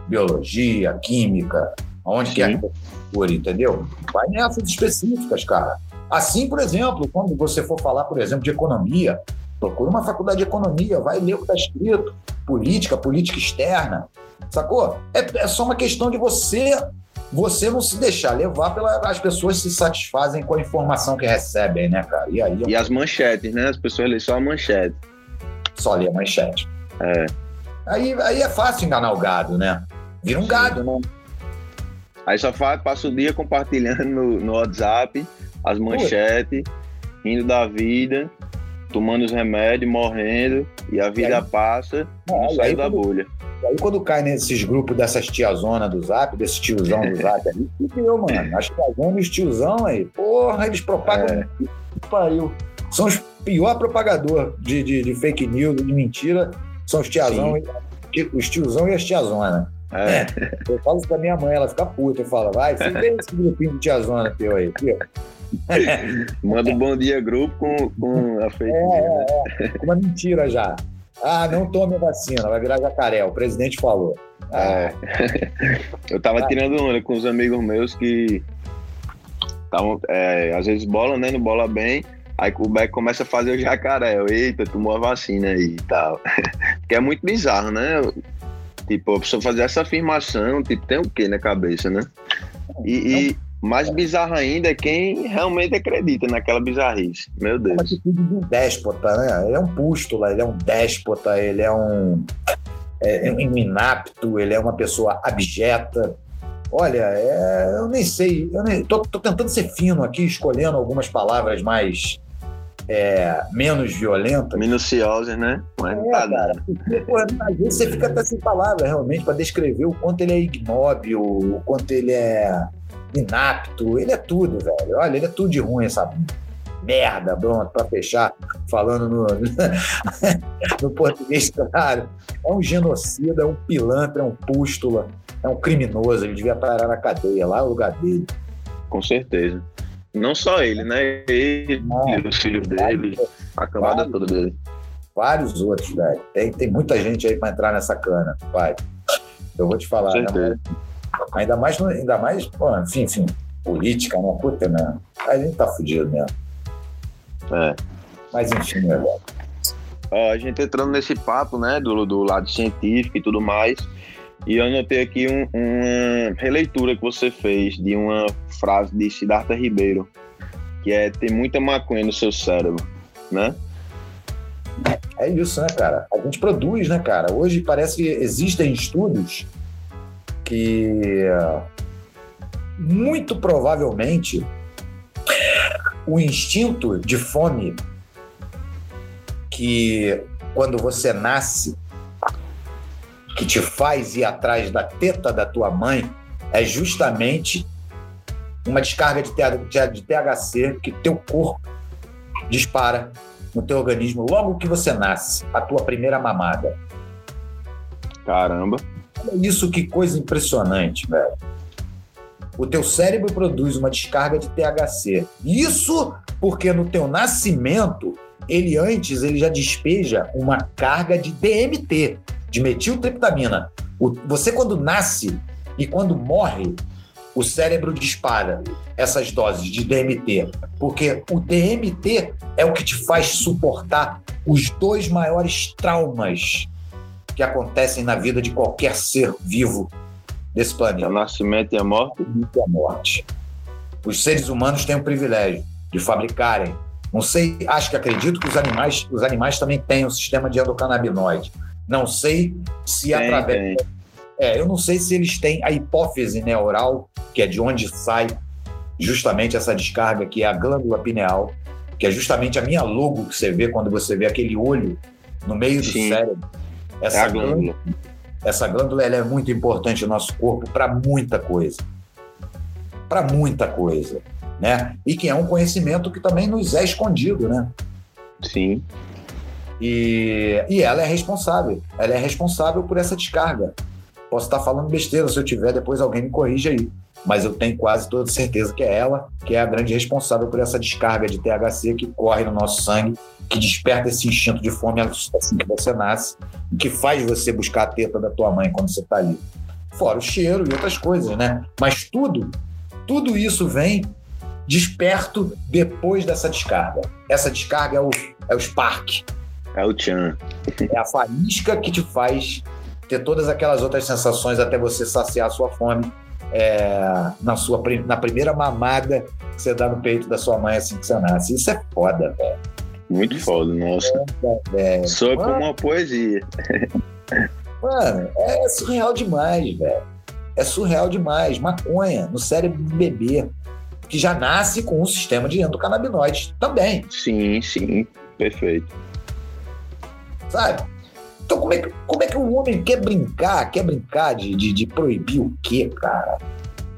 Biologia, química, onde Sim. quer que for, entendeu? Vai nessas específicas, cara. Assim, por exemplo, quando você for falar, por exemplo, de economia, procura uma faculdade de economia, vai ler o que está escrito, política, política externa, sacou? É, é só uma questão de você você não se deixar levar pelas as pessoas se satisfazem com a informação que recebem, né, cara? E, aí, e as manchetes, né? As pessoas lêem só a manchete. Só lê a manchete. É. Aí, aí é fácil enganar o gado, né? Vira um Sim. gado, né? Aí só faz, passa o dia compartilhando no, no WhatsApp as manchetes, rindo da vida, tomando os remédios, morrendo, e a vida aí, passa e não sai da bolha. Aí quando cai nesses grupos dessas tiazona do zap, desse tiozão do zap aí, que deu, mano? As tiazonas e os tiozão aí, porra, eles propagam. É. Pariu. São os pior propagador de, de, de, fake news, de mentira, são os tiazão, e, os tiozão e as tiazona. É. Eu falo isso pra minha mãe, ela fica puta. Eu falo, vai, você vê esse grupinho de tiazona teu aí, tio. Manda um bom dia grupo com, com a fake é, news. É, é, é. Uma mentira já. Ah, não tome a vacina, vai virar jacaré. O presidente falou. Ah. É. Eu tava ah. tirando onda com os amigos meus que tavam, é, às vezes bola, né? Não bola bem. Aí o Beck começa a fazer o jacaré. Eu, Eita, tomou a vacina aí e tal. que é muito bizarro, né? Tipo, a pessoa fazer essa afirmação, tipo, tem o quê na cabeça, né? E, mais bizarro ainda é quem realmente acredita naquela bizarrice. Meu Deus. É uma atitude de um déspota, né? Ele é um pústula, ele é um déspota, ele é um, é, é um inapto, ele é uma pessoa abjeta. Olha, é, eu nem sei, eu nem, tô, tô, tentando ser fino aqui, escolhendo algumas palavras mais é, menos violentas. Minuciosas, né? Mas é, tá cara, porra, às vezes você fica até sem palavras realmente para descrever o quanto ele é ignóbil, o quanto ele é inapto, ele é tudo, velho. Olha, ele é tudo de ruim, essa merda, pronto, para fechar, falando no, no português claro. É um genocida, é um pilantra, é um pústula, é um criminoso. Ele devia parar na cadeia, lá é o lugar dele. Com certeza. Não só ele, né? Ele, Não, os filhos dele, a camada toda dele. Vários outros, velho. Tem, tem muita gente aí para entrar nessa cana, pai. Eu vou te falar, né? Ainda mais, ainda mais pô, enfim, enfim, política, né? Puta, né? A gente tá fudido mesmo. É. Mas enfim, né, velho. a gente entrando nesse papo, né, do, do lado científico e tudo mais, E eu anotei aqui um, uma releitura que você fez de uma frase de Siddhartha Ribeiro, que é ter muita maconha no seu cérebro, né? É isso, né, cara? A gente produz, né, cara? Hoje parece que existem estudos que muito provavelmente o instinto de fome que quando você nasce que te faz ir atrás da teta da tua mãe é justamente uma descarga de THC que teu corpo dispara no teu organismo logo que você nasce, a tua primeira mamada. Caramba. Isso que coisa impressionante, velho. O teu cérebro produz uma descarga de THC. Isso porque no teu nascimento, ele antes ele já despeja uma carga de DMT, de metiltriptamina. O, você, quando nasce e quando morre, o cérebro dispara essas doses de DMT, porque o DMT é o que te faz suportar os dois maiores traumas que acontecem na vida de qualquer ser vivo desse planeta: o nascimento e a morte. E a morte. Os seres humanos têm o privilégio de fabricarem. Não sei, acho que acredito que os animais, os animais também têm um sistema de endocannabinoide não sei se tem, através. Tem. É, eu não sei se eles têm a hipófise neural, que é de onde sai justamente essa descarga, que é a glândula pineal, que é justamente a minha logo que você vê quando você vê aquele olho no meio Sim. do cérebro. Essa é glândula. glândula. Essa glândula é muito importante no nosso corpo para muita coisa. Para muita coisa. Né? E que é um conhecimento que também nos é escondido, né? Sim. E, e ela é responsável. Ela é responsável por essa descarga. Posso estar falando besteira, se eu tiver, depois alguém me corrige aí. Mas eu tenho quase toda certeza que é ela que é a grande responsável por essa descarga de THC que corre no nosso sangue, que desperta esse instinto de fome assim que você nasce, que faz você buscar a teta da tua mãe quando você está ali. Fora o cheiro e outras coisas, né? Mas tudo, tudo isso vem desperto depois dessa descarga. Essa descarga é o, é o spark, é o Tchan. É a faísca que te faz ter todas aquelas outras sensações até você saciar a sua fome é, na, sua, na primeira mamada que você dá no peito da sua mãe assim que você nasce. Isso é foda, velho. Muito Isso foda, nossa. É, Soa como uma poesia. Mano, é surreal demais, velho. É surreal demais. Maconha no cérebro do bebê, que já nasce com um sistema de endocannabinoides também. Sim, sim. Perfeito sabe? Então, como é, que, como é que o homem quer brincar, quer brincar de, de, de proibir o quê, cara?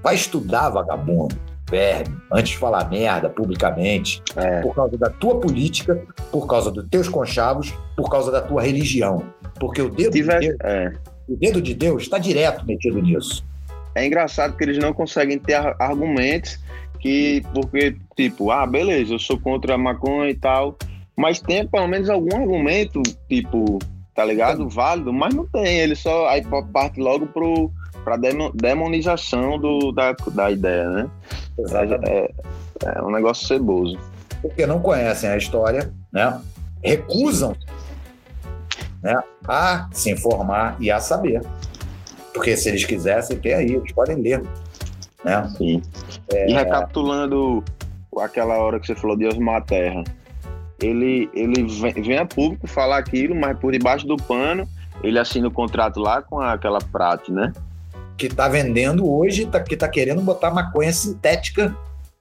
Vai estudar, vagabundo, verme, antes de falar merda publicamente, é. por causa da tua política, por causa dos teus conchavos, por causa da tua religião. Porque o dedo, Tiver, de, Deus, é. o dedo de Deus está direto metido nisso. É engraçado que eles não conseguem ter argumentos que, porque, tipo, ah, beleza, eu sou contra a maconha e tal, mas tem pelo menos algum argumento, tipo, tá ligado? Válido, mas não tem. Ele só aí parte logo pro, pra demonização do, da, da ideia, né? Exatamente. É, é um negócio ceboso. Porque não conhecem a história, né? Recusam né, a se informar e a saber. Porque se eles quisessem, tem aí, eles podem ler. Né? Sim. É... E recapitulando aquela hora que você falou de Osmar a Terra, ele, ele vem, a público falar aquilo, mas por debaixo do pano ele assina o contrato lá com aquela Prate, né? Que tá vendendo hoje, tá, que tá querendo botar maconha sintética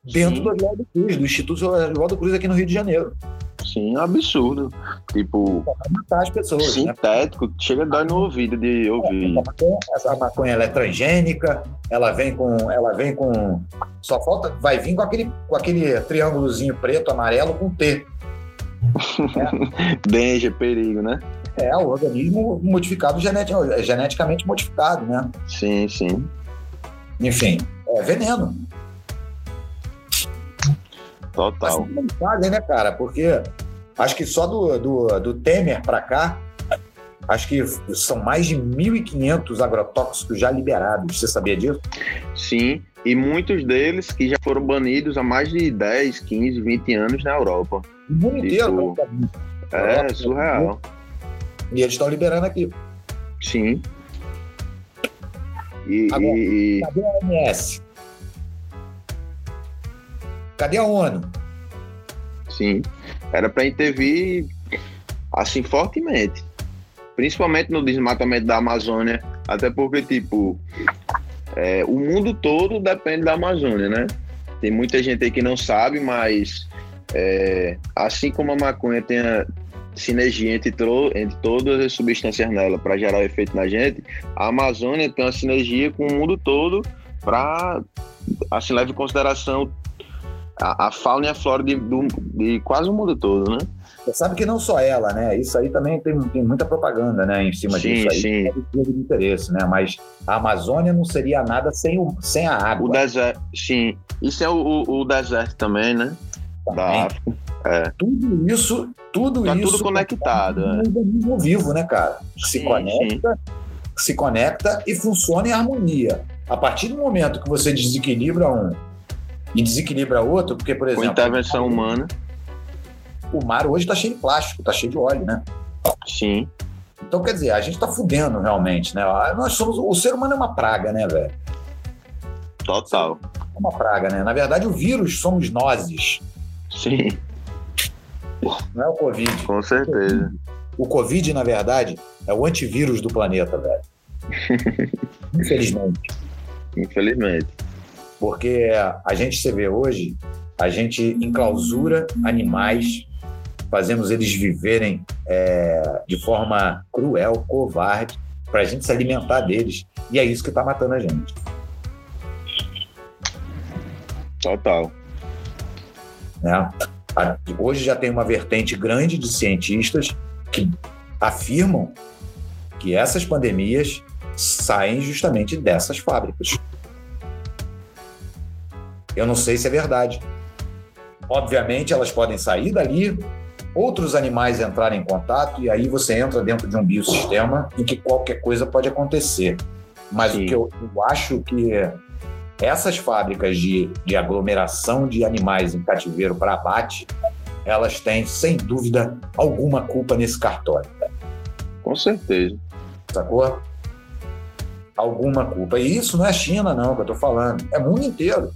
dentro Sim. do Oswaldo Cruz, do Instituto Oswaldo Cruz aqui no Rio de Janeiro. Sim, é absurdo. Tipo, matar as pessoas. Né? Sintético, né? chega a dar no ouvido de ouvir. Essa maconha, essa maconha ela é transgênica, ela vem com. Ela vem com. Só falta. Vai vir com aquele, com aquele triângulozinho preto, amarelo com T. É. Danger, perigo, né? É, o organismo modificado, genet é geneticamente modificado, né? Sim, sim. Enfim, é veneno. Total. Mas fazem, né, cara? Porque acho que só do, do, do Temer para cá, acho que são mais de 1.500 agrotóxicos já liberados. Você sabia disso? Sim, e muitos deles que já foram banidos há mais de 10, 15, 20 anos na Europa. O mundo inteiro. Tipo, é, surreal. E eles estão liberando aqui. Sim. E, Agora, e- Cadê a OMS? Cadê a ONU? sim, era para intervir assim fortemente, principalmente no desmatamento da Amazônia, até porque tipo é, o mundo todo depende da Amazônia, né? Tem muita gente aí que não sabe, mas é, assim como a maconha tem a sinergia entre, entre todas as substâncias nela para gerar efeito na gente, a Amazônia tem uma sinergia com o mundo todo para assim leve em consideração a, a fauna e a flora de, do- de quase o mundo todo, né? Você sabe que não só ela, né? Isso aí também tem, tem muita propaganda, né? Em cima Sim, disso aí. sim. É de interesse, né? Mas a Amazônia não seria nada sem, o, sem a água. O deserto, sim. Isso é o, o- o deserto também, né? Da. África. Tudo isso, tudo Tá isso. tudo conectado. é um é. organismo vivo, né, cara? Se Sim, conecta, se conecta e funciona em harmonia. A partir do momento que você desequilibra um e desequilibra outro, porque, por Com exemplo, intervenção humana, o mar hoje está cheio de plástico, está cheio de óleo, né? sim. Então, quer dizer, a gente está fudendo realmente, né? Ah, Nós somos, o ser humano é uma praga, né, velho? Total. É uma praga, né? Na verdade, o vírus somos nós, Sim, não é o Covid. com certeza. O Covid, na verdade, é o antivírus do planeta, velho. Infelizmente. Infelizmente. Porque a gente se vê hoje, a gente enclausura animais, fazemos eles viverem é, de forma cruel, covarde, para a gente se alimentar deles. E é isso que está matando a gente. Total. Né? Hoje já tem uma vertente grande de cientistas que afirmam que essas pandemias saem justamente dessas fábricas. Eu não sei se é verdade. Obviamente, elas podem sair dali, outros animais entrarem em contato, e aí você entra dentro de um biosistema em que qualquer coisa pode acontecer. Mas Sim. o que eu, eu acho que essas fábricas de, de aglomeração de animais em cativeiro para abate, elas têm, sem dúvida, alguma culpa nesse cartório, Com certeza. sacou? Alguma culpa. E isso não é China, não, que eu tô falando. É mundo inteiro.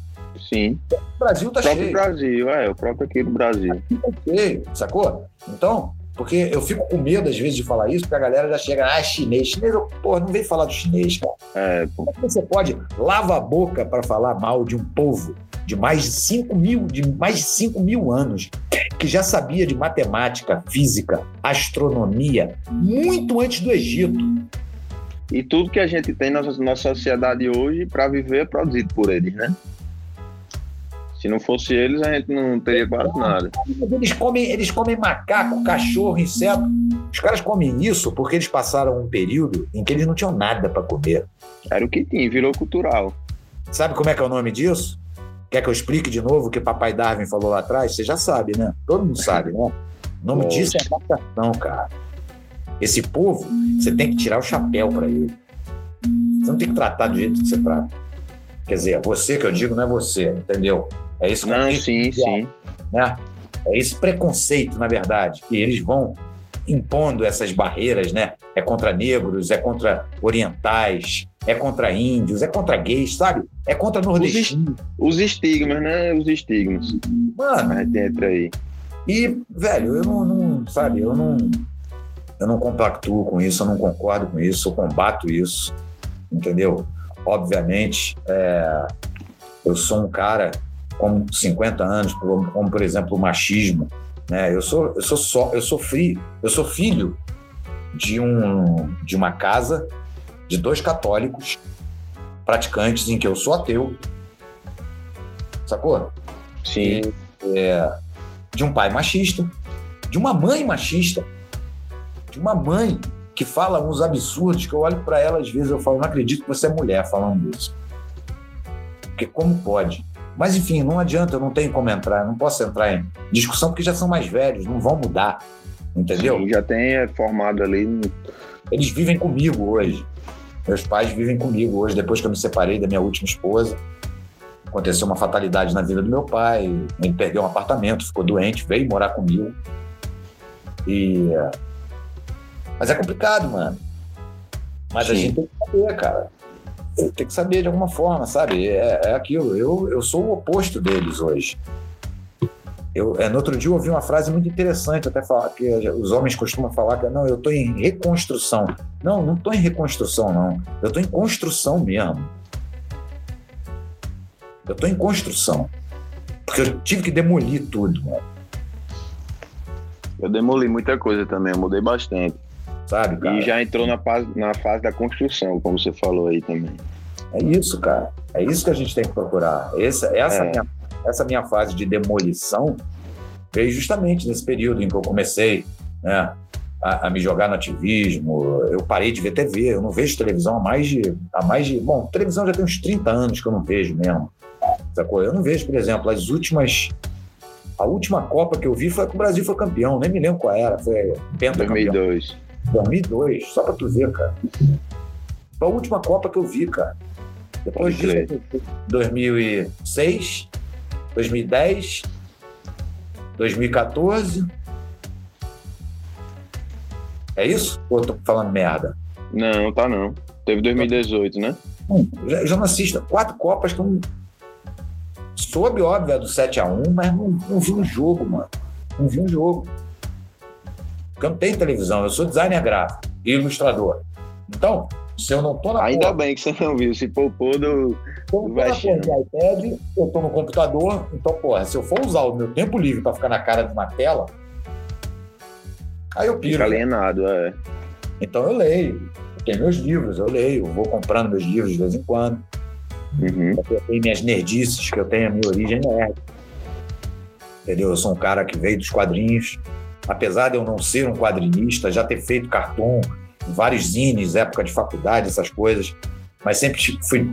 Sim. O Brasil tá O próprio cheio. Brasil, é, o próprio aqui do Brasil. tá cheio, sacou? Então, porque eu fico com medo, às vezes, de falar isso, porque a galera já chega, ah, chinês. Chinês, eu, porra, não vem falar do chinês, cara. É. Como é que você pode lava a boca para falar mal de um povo de mais de 5 mil, de mais de 5 mil anos, que já sabia de matemática, física, astronomia, muito antes do Egito. E tudo que a gente tem na nossa, sociedade hoje para viver é produzido por eles, né? Se não fosse eles, a gente não teria quase nada. Eles comem, eles comem macaco, cachorro, inseto. Os caras comem isso porque eles passaram um período em que eles não tinham nada para comer. Era o que tinha, virou cultural. Sabe como é que é o nome disso? Quer que eu explique de novo o que papai Darwin falou lá atrás? Você já sabe, né? Todo mundo sabe, né? O nome Nossa. disso é adaptação, cara. Esse povo, você tem que tirar o chapéu para ele. Você não tem que tratar do jeito que você trata. Quer dizer, você que eu digo não é você, entendeu? É esse Não, sim, sim. né? É esse preconceito, na verdade, que eles vão impondo essas barreiras, né? É contra negros, é contra orientais, é contra índios, é contra gays, sabe? É contra nordestinos. Os estigmas, né? Os estigmas. Mano, entra aí. e, velho, eu não, não- sabe, eu não, eu não compactuo com isso, eu não concordo com isso, eu combato isso, entendeu? Obviamente, é, eu sou um cara com 50 anos, como, como, por exemplo o machismo, né? Eu sou, eu sou só, eu sofri, eu sou filho de um, de uma casa de dois católicos praticantes em que eu sou ateu, sacou? Sim. é, de um pai machista, de uma mãe machista, de uma mãe que fala uns absurdos que eu olho para ela às vezes eu falo, não acredito que você é mulher falando isso. Porque como pode? Mas enfim, não adianta, eu não tenho como entrar, eu não posso entrar em discussão porque já são mais velhos, não vão mudar, entendeu? Sim, já tem é, formado ali. Eles vivem comigo hoje. Meus pais vivem comigo hoje, depois que eu me separei da minha última esposa. Aconteceu uma fatalidade na vida do meu pai. Ele perdeu um apartamento, ficou doente, veio morar comigo. E. é, Mas é complicado, mano. Mas a Sim. gente tem que saber, cara. Tem que saber de alguma forma, sabe? É, é aquilo. Eu, eu sou o oposto deles hoje. Eu, é, no outro dia eu ouvi uma frase muito interessante, até falar que os homens costumam falar que não, eu estou em reconstrução. Não, não estou em reconstrução, não. Eu estou em construção mesmo. Eu estou em construção. Porque eu tive que demolir tudo, mano. Eu demoli muita coisa também, eu mudei bastante. Sabe, cara? E já entrou na fase, na fase da construção, como você falou aí também. É isso, cara. É isso que a gente tem que procurar. Essa, essa, é. minha, essa minha fase de demolição veio justamente nesse período em que eu comecei né, a, a, me jogar no ativismo. Eu parei de ver TV, eu não vejo televisão há mais de. Há mais de bom, televisão já tem uns 30 anos que eu não vejo mesmo. Sacou? Eu não vejo, por exemplo, as últimas. A última Copa que eu vi foi que o Brasil foi campeão, nem me lembro qual era. Foi pentacampeão. 2002. 2002, só pra tu ver, cara. Foi a última Copa que eu vi, cara. Depois disso, 2006, 2010, 2014. É isso? Ou eu tô falando merda? Não, tá não. Teve 2018, né? Hum, já, já não assisto. Quatro Copas que eu não. Soube, óbvio, é do 7x1, mas não, não vi um jogo, mano. Não vi um jogo. Porque eu não tenho televisão, eu sou designer gráfico e ilustrador. Então, se eu não tô na Ainda porra, bem que você não viu, se poupou do. Eu tô na porra do iPad, eu tô no computador, então, porra, se eu for usar o meu tempo livre para ficar na cara de uma tela, aí eu piro. Fica alienado, é. Então eu leio. Eu tenho meus livros, eu leio, vou comprando meus livros de vez em quando. Uhum. Eu tenho minhas nerdices, que eu tenho a minha origem nerd. Entendeu? Eu sou um cara que veio dos quadrinhos. Apesar de eu não ser um quadrinista, já ter feito cartoon, vários zines, época de faculdade, essas coisas, mas sempre fui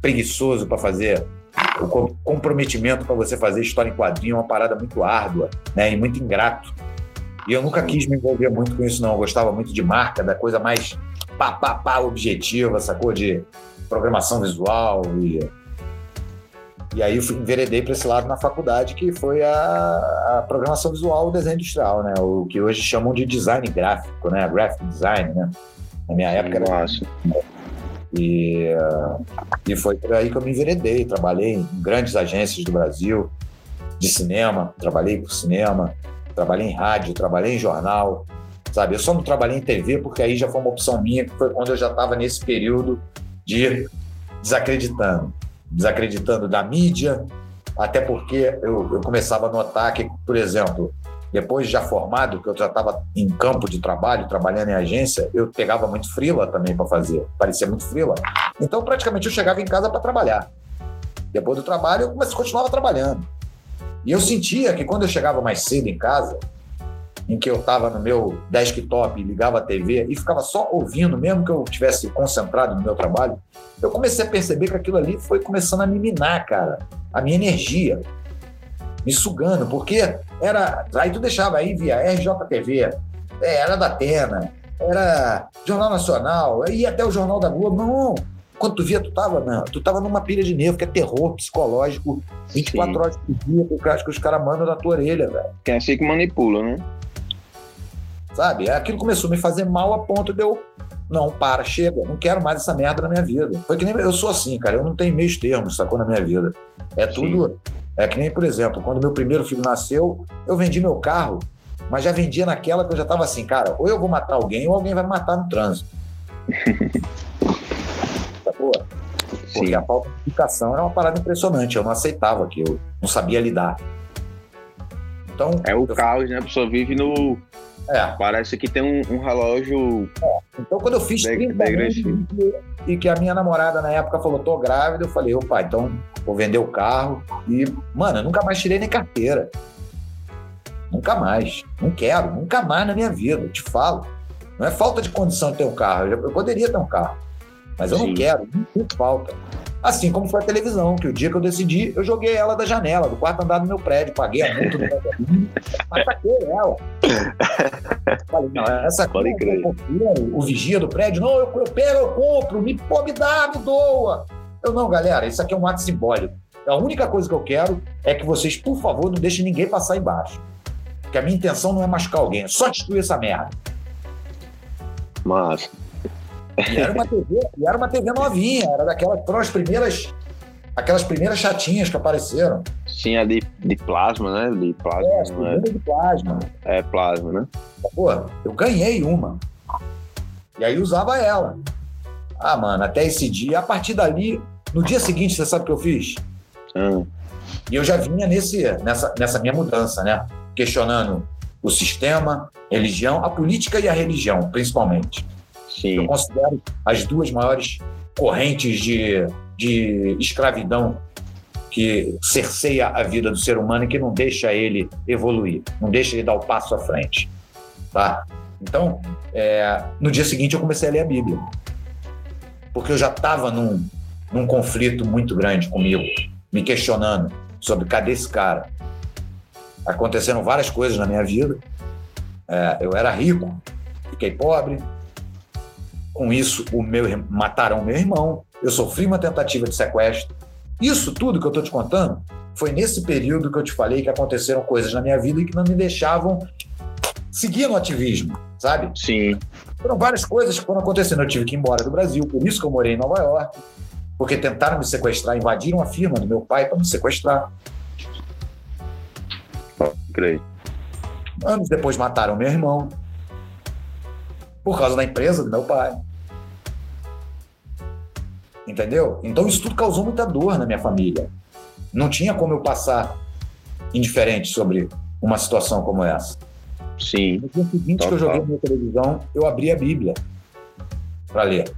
preguiçoso para fazer o comprometimento para você fazer história em quadrinho é uma parada muito árdua, né, e muito ingrato. E eu nunca quis me envolver muito com isso, não. Eu gostava muito de marca, da coisa mais pá, pá, pá, objetiva, sacou? De programação visual e e aí eu enveredei para esse lado na faculdade, que foi a, a, programação visual, o desenho industrial, né? O que hoje chamam de design gráfico, né? Graphic design, né? Na minha época era... Nossa. E, e foi por aí que eu me enveredei. Trabalhei em grandes agências do Brasil, de cinema, trabalhei por cinema, trabalhei em rádio, trabalhei em jornal, sabe? Eu só não trabalhei em TV porque aí já foi uma opção minha, que foi quando eu já estava nesse período de desacreditando desacreditando da mídia, até porque eu, eu começava a notar que, por exemplo, depois já formado, que eu já estava em campo de trabalho, trabalhando em agência, eu pegava muito frila também para fazer, parecia muito frila. Então, praticamente, eu chegava em casa para trabalhar. Depois do trabalho, eu continuava trabalhando. E eu sentia que quando eu chegava mais cedo em casa, em que eu estava no meu desktop, ligava a TV e ficava só ouvindo, mesmo que eu tivesse concentrado no meu trabalho, eu comecei a perceber que aquilo ali foi começando a me minar, cara, a minha energia, me sugando, porque era. Aí tu deixava aí via RJTV, é, era da Atena, era Jornal Nacional, ia até o Jornal da Globo. Não, quando tu via, tu tava, não, tu tava numa pilha de nervo, que é terror psicológico, 24 Sim. horas por dia, que os caras mandam na tua orelha, velho. Que é assim que manipula, né? Sabe? Aquilo começou a me fazer mal a ponto de eu. Não, para, chega, não quero mais essa merda na minha vida. Foi que nem eu sou assim, cara, eu não tenho meios termos, sacou na minha vida. É tudo. Sim. É que nem, por exemplo, quando meu primeiro filho nasceu, eu vendi meu carro, mas já vendia naquela que eu já estava assim, cara, ou eu vou matar alguém ou alguém vai me matar no trânsito. Sacou? Porque Sim. a falta de educação era uma parada impressionante, eu não aceitava aquilo, não sabia lidar. Então, é o caos, né? A pessoa vive no, é. Parece que tem um, um relógio. É. Então, quando eu fiz 30 anos e que a minha namorada na época falou, tô grávida, eu falei, opa, então vou vender o carro. E, mano, eu nunca mais tirei nem carteira. Nunca mais. Não quero, nunca mais na minha vida, eu te falo. Não é falta de condição de ter um carro. Eu, poderia ter um carro. Mas eu Sim. não quero, não tem falta. Assim como foi a televisão, que o dia que eu decidi, eu joguei ela da janela, do quarto andar do meu prédio, paguei a multa do condomínio, mas taquei ela. Falei, não, essa Pode crer. o vigia do prédio, não, eu, eu pego, eu compro, me, pô, me dá, me doa. Eu, não, galera, isso aqui é um ato simbólico. A única coisa que eu quero é que vocês, por favor, não deixem ninguém passar embaixo. Porque a minha intenção não é machucar alguém, é só destruir essa merda. Mas E era uma TV, e era uma TV novinha, era daquelas foram as primeiras aquelas primeiras chatinhas que apareceram. Sim, a de, de plasma, né? De plasma. É, é? de plasma. É plasma, né? Pô, eu ganhei uma. E aí usava ela. Ah, mano, até esse dia, a partir dali, no dia seguinte, você sabe o que eu fiz? Hum. E eu já vinha nesse, nessa, nessa minha mudança, né? Questionando o sistema, religião, a política e a religião, principalmente. Sim. Eu considero as duas maiores correntes de, de escravidão que cerceia a vida do ser humano e que não deixa ele evoluir, não deixa ele dar o passo à frente. Tá? Então, é, no dia seguinte eu comecei a ler a Bíblia. Porque eu já estava num, num conflito muito grande comigo, me questionando sobre cadê esse cara. Aconteceram várias coisas na minha vida. É, eu era rico, fiquei pobre. Com isso, o meu mataram o meu irmão. Eu sofri uma tentativa de sequestro. Isso tudo que eu estou te contando foi nesse período que eu te falei que aconteceram coisas na minha vida e que não me deixavam seguir no ativismo, sabe? Sim. Foram várias coisas que foram acontecendo. Eu tive que ir embora do Brasil, por isso que eu morei em Nova York, porque tentaram me sequestrar, invadiram a firma do meu pai para me sequestrar. Creio. Anos depois mataram meu irmão, por causa da empresa do meu pai. Entendeu? Então isso tudo causou muita dor na minha família. Não tinha como eu passar indiferente sobre uma situação como essa. Sim. No dia seguinte Total. que eu joguei minha televisão, eu abri a Bíblia para ler.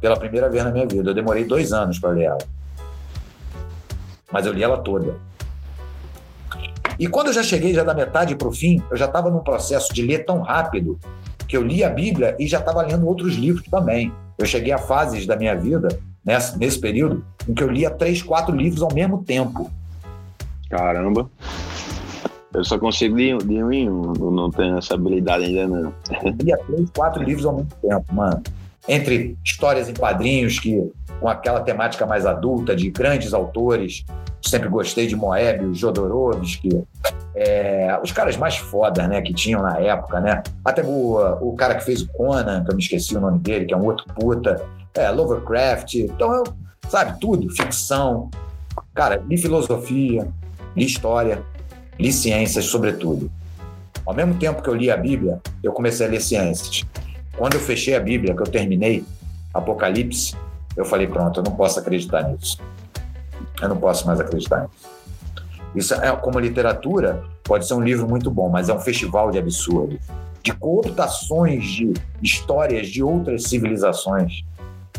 Pela primeira vez na minha vida. Eu demorei dois anos para ler ela. Mas eu li ela toda. E quando eu já cheguei já da metade para o fim, eu já estava num processo de ler tão rápido que eu li a Bíblia e já estava lendo outros livros também. Eu cheguei a fases da minha vida, nesse, nesse período, em que eu lia três, quatro livros ao mesmo tempo. Caramba. Eu só consigo de, de um em um, não tenho essa habilidade ainda não. Eu lia três, quatro livros ao mesmo tempo, mano. Entre histórias em quadrinhos que com aquela temática mais adulta de grandes autores, sempre gostei de Moebius, Jodorowsky, é, os caras mais fodas, né, que tinham na época, né? Até o, o cara que fez o Conan, que eu me esqueci o nome dele, que é um outro puta, é, Lovecraft, então sabe, tudo, ficção. Cara, li filosofia, li história, li ciências, sobretudo. Ao mesmo tempo que eu li a Bíblia, eu comecei a ler ciências. Quando eu fechei a Bíblia, que eu terminei Apocalipse, eu falei: pronto, eu não posso acreditar nisso. Eu não posso mais acreditar nisso. Isso é como literatura, pode ser um livro muito bom, mas é um festival de absurdos, de cooptações de histórias de outras civilizações.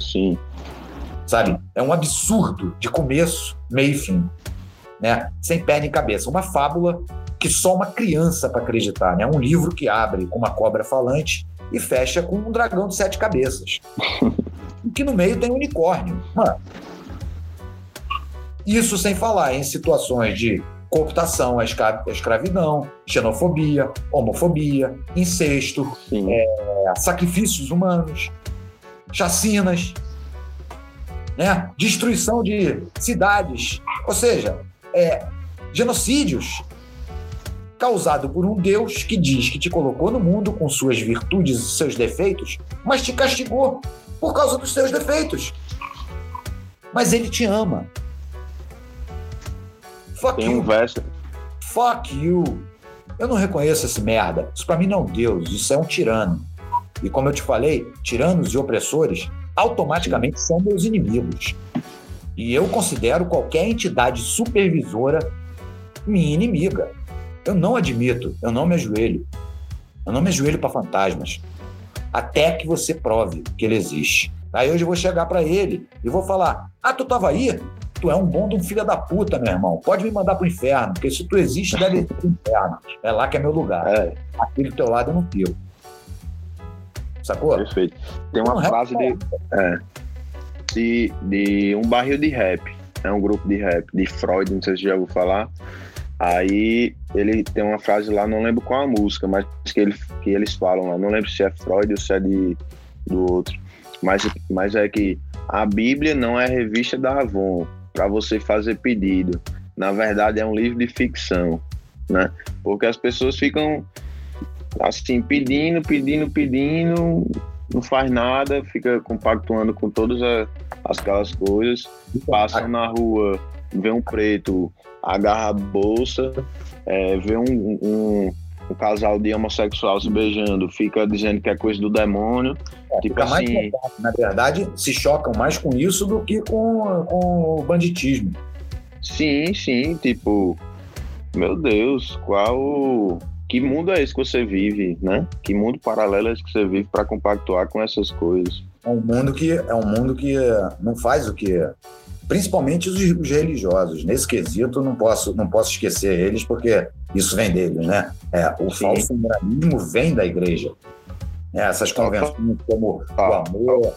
Sim. Sabe? É um absurdo de começo, meio e fim né? Sem pé nem cabeça. Uma fábula que só uma criança para acreditar, né? Um livro que abre com uma cobra falante e fecha com um dragão de sete cabeças. que no meio tem um unicórnio. Mano. Isso sem falar em situações de cooptação à escravidão, xenofobia, homofobia, incesto, é, sacrifícios humanos, chacinas, né? destruição de cidades. Ou seja, é, genocídios causado por um Deus que diz que te colocou no mundo com suas virtudes e seus defeitos, mas te castigou por causa dos seus defeitos. Mas ele te ama. Fuck Tem you. um verso. Fuck you. Eu não reconheço esse merda. Isso para mim não é um Deus, isso é um tirano. E como eu te falei, tiranos e opressores automaticamente são meus inimigos. E eu considero qualquer entidade supervisora minha inimiga. Eu não admito, eu não me ajoelho. Eu não me ajoelho para fantasmas. Até que você prove que ele existe. Aí hoje eu vou chegar para ele e vou falar: Ah, tu tava aí? Tu é um bom de um filho da puta, meu irmão. Pode me mandar pro inferno, porque se tu existe, deve ir pro inferno. É lá que é meu lugar. É. Aqui do teu lado eu não pio. Sacou? Perfeito. Tem uma frase de. É de, de um barril de rap. É um grupo de rap, de Freud, não sei se já ouviu falar. Aí ele tem uma frase lá, não lembro qual a música, mas que, ele, que eles falam lá. Não lembro se é Freud ou se é de, do outro. Mas, mas é que a Bíblia não é revista da Avon para você fazer pedido. Na verdade, é um livro de ficção, né? Porque as pessoas ficam assim, pedindo, pedindo, pedindo, não faz nada, fica compactuando com todas as, aquelas coisas, passa na rua, vê um preto, agarra a bolsa, é, vê um, um, um, casal de homossexual se beijando, fica dizendo que é coisa do demônio. É, tipo assim. na verdade, se chocam mais com isso do que com, com o banditismo. Sim, sim, tipo, meu Deus, qual que mundo é esse que você vive, né? Que mundo paralelo é esse que você vive para compactuar com essas coisas? É um mundo que é um mundo que não faz o que principalmente os, os religiosos. Nesse quesito, não posso não posso esquecer eles porque isso vem deles, né? É, o Sim. falso moralismo vem da igreja. É, essas convenções como o amor,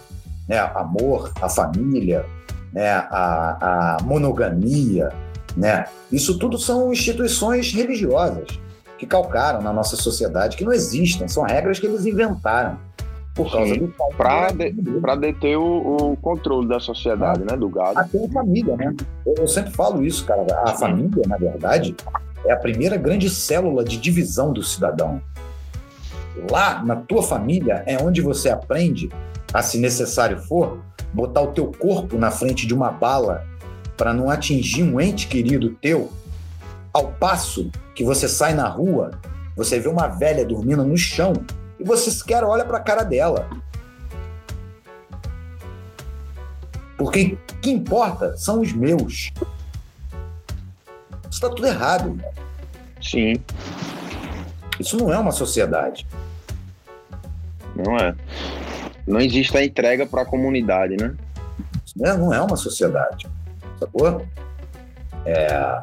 né, amor, a família, né, a, a monogamia, né? Isso tudo são instituições religiosas que calcaram na nossa sociedade, que não existem, são regras que eles inventaram. Por causa Sim, do Para de, deter o, o, controle da sociedade, ah, né? Do gado. Até a família, né? Eu, eu sempre falo isso, cara. A Sim. família, na verdade, é a primeira grande célula de divisão do cidadão. Lá na tua família é onde você aprende a, se necessário for, botar o teu corpo na frente de uma bala para não atingir um ente querido teu ao passo que você sai na rua, você vê uma velha dormindo no chão e você sequer olha para a cara dela. Porque o que importa são os meus. Isso está tudo errado. Sim. Isso não é uma sociedade. Não é. Não existe a entrega para a comunidade, né? Isso não é uma sociedade. Sacou? É,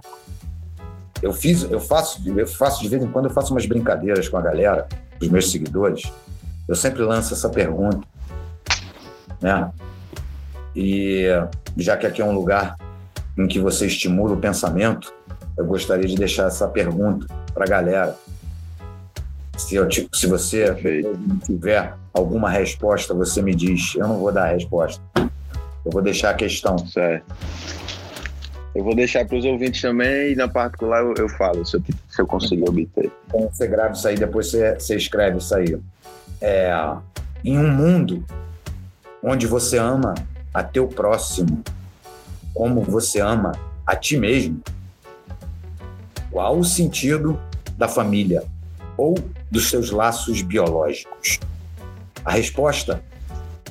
eu fiz, eu faço, eu faço de vez em quando eu faço umas brincadeiras com a galera, os meus seguidores. Eu sempre lanço essa pergunta, né? E já que aqui é um lugar em que você estimula o pensamento, eu gostaria de deixar essa pergunta para a galera. Se, eu, se você tiver alguma resposta, você me diz. Eu não vou dar a resposta. Eu vou deixar a questão. Certo. Eu vou deixar para os ouvintes também e na particular eu, eu falo se eu, se eu conseguir obter. Então você grava isso aí, depois você, você escreve isso aí. É, em um mundo onde você ama a teu próximo como você ama a ti mesmo, qual o sentido da família ou dos seus laços biológicos? A resposta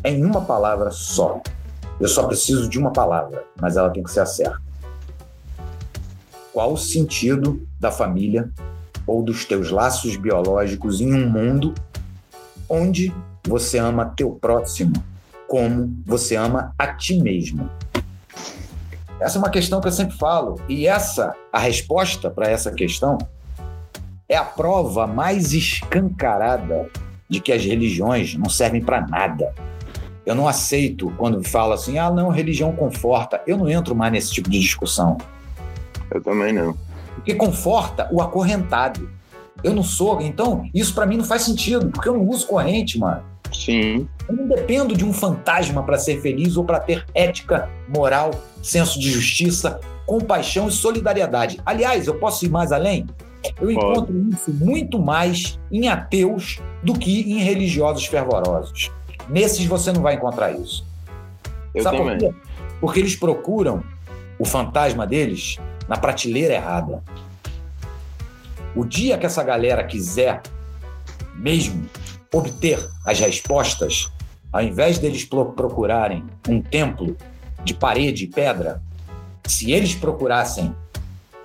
é em uma palavra só. Eu só preciso de uma palavra, mas ela tem que ser a certa qual o sentido da família ou dos teus laços biológicos em um mundo onde você ama teu próximo como você ama a ti mesmo. Essa é uma questão que eu sempre falo e essa a resposta para essa questão é a prova mais escancarada de que as religiões não servem para nada. Eu não aceito quando fala assim, ah, não, religião conforta. Eu não entro mais nesse tipo de discussão. Eu também não. Porque conforta o acorrentado. Eu não sou, então isso para mim não faz sentido, porque eu não uso corrente, mano. Sim. Eu não dependo de um fantasma para ser feliz ou para ter ética, moral, senso de justiça, compaixão e solidariedade. Aliás, eu posso ir mais além? Eu Pode. encontro isso muito mais em ateus do que em religiosos fervorosos. Nesses você não vai encontrar isso. Eu Sabe também. Por Porque eles procuram o fantasma deles na prateleira errada. O dia que essa galera quiser mesmo obter as respostas, ao invés deles procurarem um templo de parede e pedra, se eles procurassem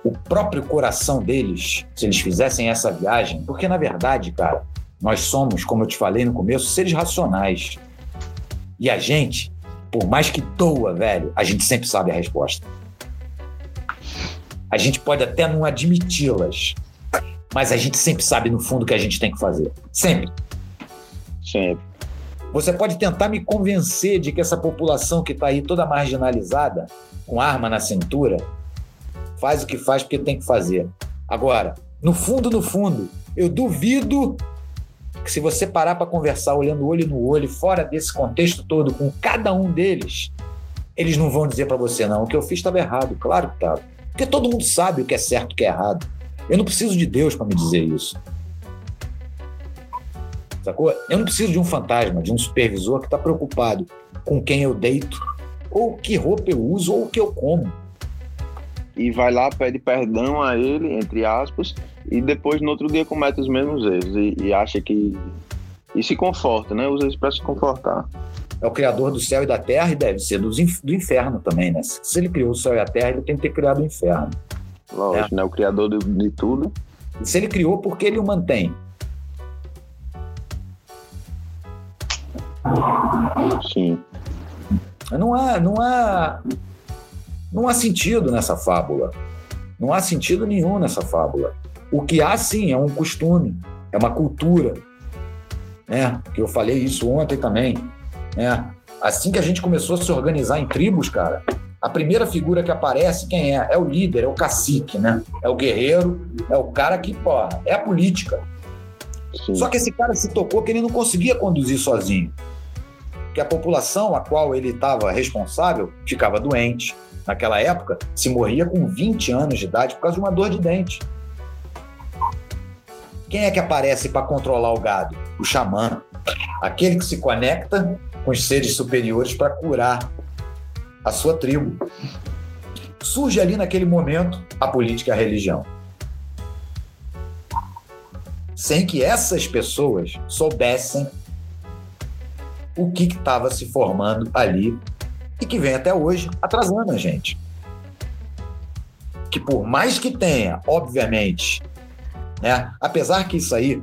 o próprio coração deles, se eles fizessem essa viagem, porque na verdade, cara, nós somos, como eu te falei no começo, seres racionais. E a gente, por mais que toa, velho, a gente sempre sabe a resposta. A gente pode até não admiti-las, mas a gente sempre sabe no fundo o que a gente tem que fazer. Sempre. Sempre. Você pode tentar me convencer de que essa população que está aí toda marginalizada, com arma na cintura, faz o que faz porque tem que fazer. Agora, no fundo, no fundo, eu duvido que se você parar para conversar olhando olho no olho, fora desse contexto todo, com cada um deles, eles não vão dizer para você, não, o que eu fiz estava errado. Claro que estava. Porque todo mundo sabe o que é certo e o que é errado. Eu não preciso de Deus para me dizer isso. Sacou? Eu não preciso de um fantasma, de um supervisor que está preocupado com quem eu deito, ou que roupa eu uso, ou o que eu como. E vai lá, pede perdão a ele, entre aspas, e depois no outro dia comete os mesmos erros e, e acha que. E se conforta, né? Usa isso para se confortar. É o criador do céu e da terra e deve ser do inferno também, né? Se ele criou o céu e a terra, ele tem que ter criado o inferno. Lógico, é. né? O criador de, de tudo. Se ele criou, por que ele o mantém? Sim. Não há, não há, não há sentido nessa fábula. Não há sentido nenhum nessa fábula. O que há, sim, é um costume, é uma cultura. Né? Que eu falei isso ontem também. Né? Assim que a gente começou a se organizar em tribos, cara, a primeira figura que aparece, quem é? É o líder, é o cacique, né? É o guerreiro, é o cara que, pô, é a política. Sim. Só que esse cara se tocou que ele não conseguia conduzir sozinho. Que a população a qual ele estava responsável ficava doente. Naquela época, se morria com 20 anos de idade por causa de uma dor de dente. Quem é que aparece para controlar o gado? O xamã. Aquele que se conecta com os seres superiores para curar a sua tribo. Surge ali naquele momento a política e a religião. Sem que essas pessoas soubessem o que estava se formando ali e que vem até hoje atrasando a gente. Que por mais que tenha, obviamente, né? Apesar que isso aí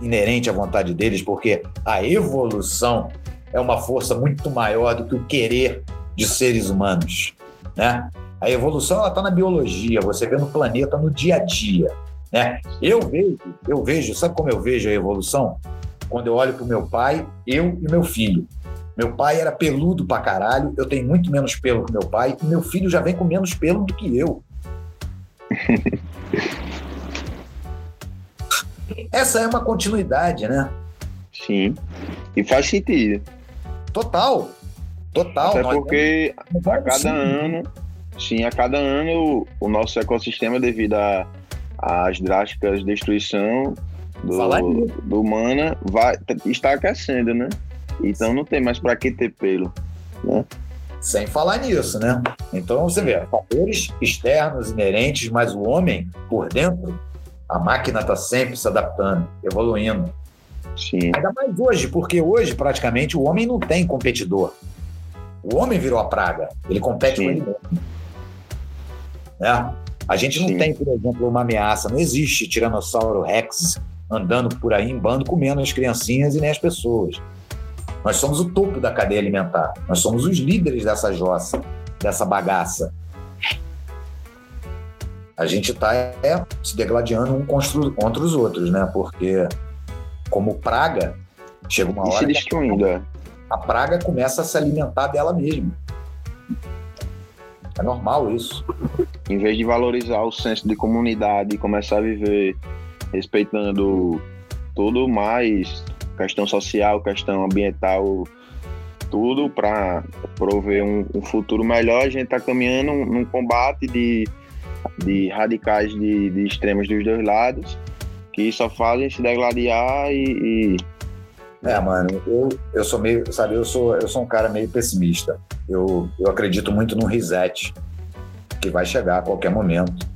inerente à vontade deles, porque a evolução é uma força muito maior do que o querer de seres humanos, né? A evolução está na biologia, você vê no planeta no dia a dia, né? Eu vejo, eu vejo, sabe como eu vejo a evolução? Quando eu olho para o meu pai, eu e meu filho. Meu pai era peludo pra caralho, eu tenho muito menos pelo que meu pai, e meu filho já vem com menos pelo do que eu. Essa é uma continuidade, né? Sim. E faz sentido. Total. Total. Até porque a cada ano, sim, a cada ano o, nosso ecossistema, devido às drásticas destruição do, do humana, vai, está aquecendo, né? Então não tem mais para que ter pelo, né? Sem falar nisso, né? Então você vê, fatores externos inerentes, mas o homem por dentro a máquina está sempre se adaptando, evoluindo. Sim. Ainda mais hoje, porque hoje praticamente o homem não tem competidor. O homem virou a praga. Ele compete Sim. com ele mesmo. Né? A gente não Sim. tem, por exemplo, uma ameaça. Não existe Tiranossauro Rex andando por aí em bando comendo as criancinhas e nem as pessoas. Nós somos o topo da cadeia alimentar. Nós somos os líderes dessa jossa, dessa bagaça a gente está é, se degladiando um contra os outros, né? Porque, como praga, chega uma hora. E se destruindo, a praga começa a se alimentar dela mesma. É normal isso. Em vez de valorizar o senso de comunidade e começar a viver respeitando tudo mais, questão social, questão ambiental, tudo para prover um, um, futuro melhor, a gente está caminhando num combate de de radicais de, de extremos dos dois lados que só fazem se degladiar e, e... É, mano, eu, eu sou meio, sabe, eu sou, eu sou um cara meio pessimista. Eu, eu acredito muito no reset, que vai chegar a qualquer momento.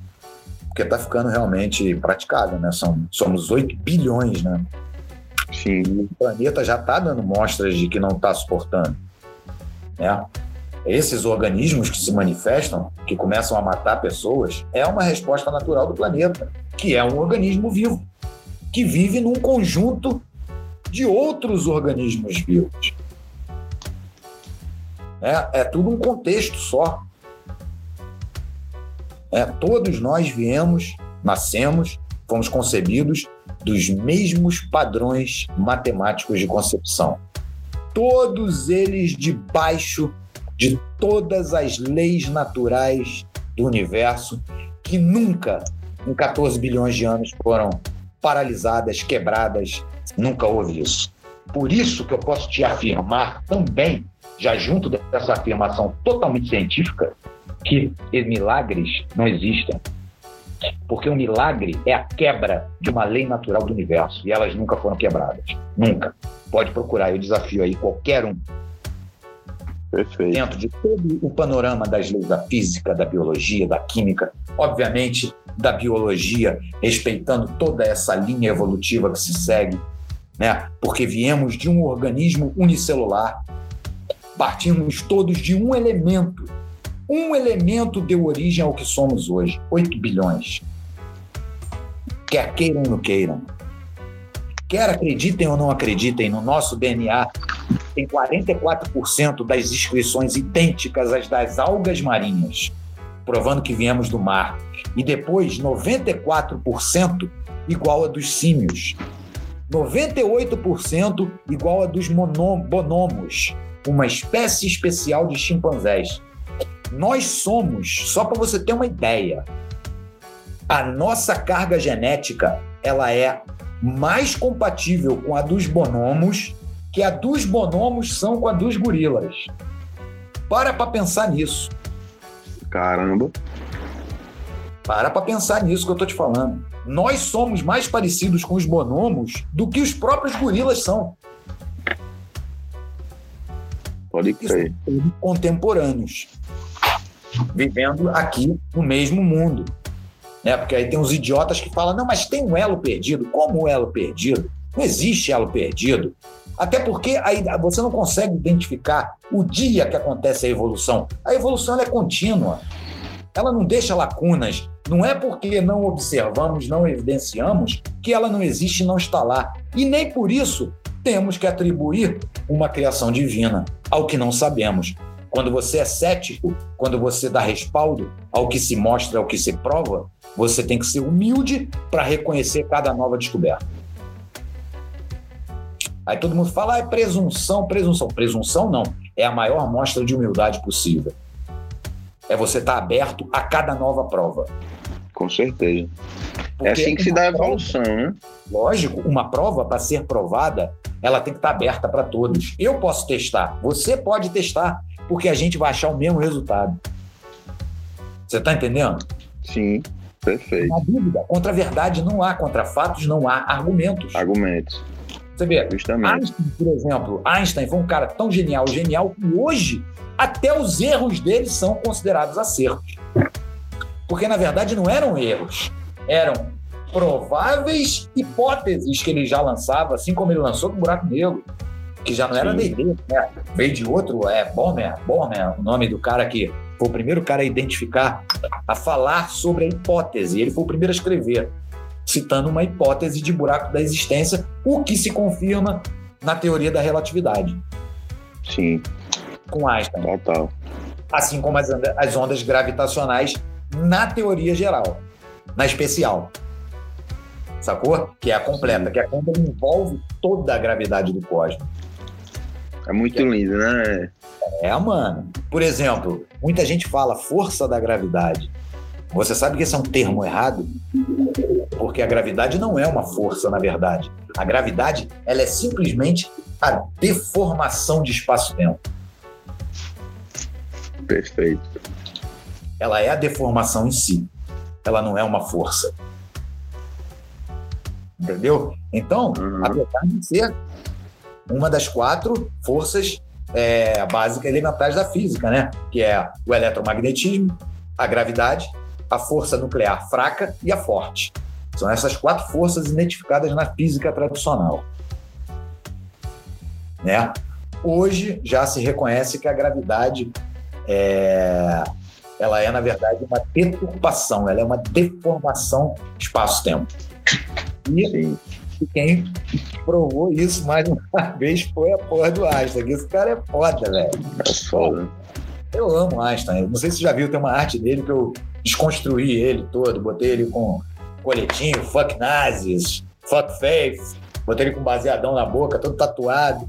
Porque tá ficando realmente praticável, né? São, somos 8 bilhões, né? Sim. E o planeta já tá dando mostras de que não tá suportando. Né? esses organismos que se manifestam, que começam a matar pessoas, é uma resposta natural do planeta, que é um organismo vivo, que vive num conjunto de outros organismos vivos. É, é tudo um contexto só. É, todos nós viemos, nascemos, fomos concebidos dos mesmos padrões matemáticos de concepção. Todos eles debaixo de todas as leis naturais do universo que nunca, em 14 bilhões de anos, foram paralisadas, quebradas. Nunca houve isso. Por isso que eu posso te afirmar também, já junto dessa afirmação totalmente científica, que milagres não existem. Porque o milagre é a quebra de uma lei natural do universo. E elas nunca foram quebradas. Nunca. Pode procurar. Eu desafio aí qualquer um. Perfeito. Dentro de todo o panorama das leis da física, da biologia, da química, obviamente da biologia, respeitando toda essa linha evolutiva que se segue, né? Porque viemos de um organismo unicelular, partimos todos de um elemento um elemento deu origem ao que somos hoje: 8 bilhões. Quer queiram ou não queiram. Quer acreditem ou não acreditem, no nosso DNA tem 44% das inscrições idênticas às das algas marinhas, provando que viemos do mar. E depois 94% igual a dos símios. 98% igual a dos bonomos, uma espécie especial de chimpanzés. Nós somos, só para você ter uma ideia, a nossa carga genética ela é mais compatível com a dos bonomos que a dos bonomos são com a dos gorilas. Para para pensar nisso. Caramba. Para para pensar nisso que eu tô te falando. Nós somos mais parecidos com os bonomos do que os próprios gorilas são. Pode crer. Contemporâneos vivendo aqui no mesmo mundo. Né? Porque aí tem uns idiotas que falam: não, mas tem um elo perdido. Como um elo perdido? Não existe elo perdido. Até porque aí você não consegue identificar o dia que acontece a evolução. A evolução é contínua. Ela não deixa lacunas. Não é porque não observamos, não evidenciamos, que ela não existe e não está lá. E nem por isso temos que atribuir uma criação divina ao que não sabemos. Quando você é cético, quando você dá respaldo ao que se mostra, ao que se prova, você tem que ser humilde para reconhecer cada nova descoberta. Aí todo mundo fala, ah, é presunção, presunção. Presunção não. É a maior mostra de humildade possível. É você estar tá aberto a cada nova prova. Com certeza. Porque é assim que se dá a evolução, prova, né? Lógico, uma prova para ser provada, ela tem que estar tá aberta para todos. Eu posso testar, você pode testar, porque a gente vai achar o mesmo resultado. Você está entendendo? Sim, perfeito. Na dúvida, contra a verdade não há, contra fatos não há argumentos. Argumentos. Você vê, Justamente. Einstein, por exemplo, Einstein foi um cara tão genial, genial, que hoje até os erros dele são considerados acertos. Porque, na verdade, não eram erros, eram prováveis hipóteses que ele já lançava, assim como ele lançou com o buraco negro que já não era D&D, né? veio de outro, é Bormer, Bormer, o nome do cara que foi o primeiro cara a identificar, a falar sobre a hipótese. Ele foi o primeiro a escrever, citando uma hipótese de buraco da existência, o que se confirma na teoria da relatividade. Sim. Com Einstein. Total. Assim como as, as ondas gravitacionais na teoria geral, na especial. Sacou? Que é a completa, que é quando envolve toda a gravidade do cosmos. É muito lindo, né? É, mano. Por exemplo, muita gente fala força da gravidade. Você sabe que esse é um termo errado? Porque a gravidade não é uma força, na verdade. A gravidade, ela é simplesmente a deformação de espaço-tempo. Perfeito. Ela é a deformação em si. Ela não é uma força. Entendeu? Então, uhum. apesar de ser uma das quatro forças é, básicas elementares da física, né? Que é o eletromagnetismo, a gravidade, a força nuclear fraca e a forte. São essas quatro forças identificadas na física tradicional. Né? Hoje já se reconhece que a gravidade é, ela é, na verdade, uma deturpação, ela é uma deformação espaço-tempo. E Sim. E quem provou isso mais uma vez foi a porra do Einstein. Esse cara é foda, velho. É foda. Eu amo Einstein. Não sei se você já viu, tem uma arte dele que eu desconstruí ele todo, botei ele com coletinho, fuck nazis, fuck faith, botei ele com baseadão na boca, todo tatuado.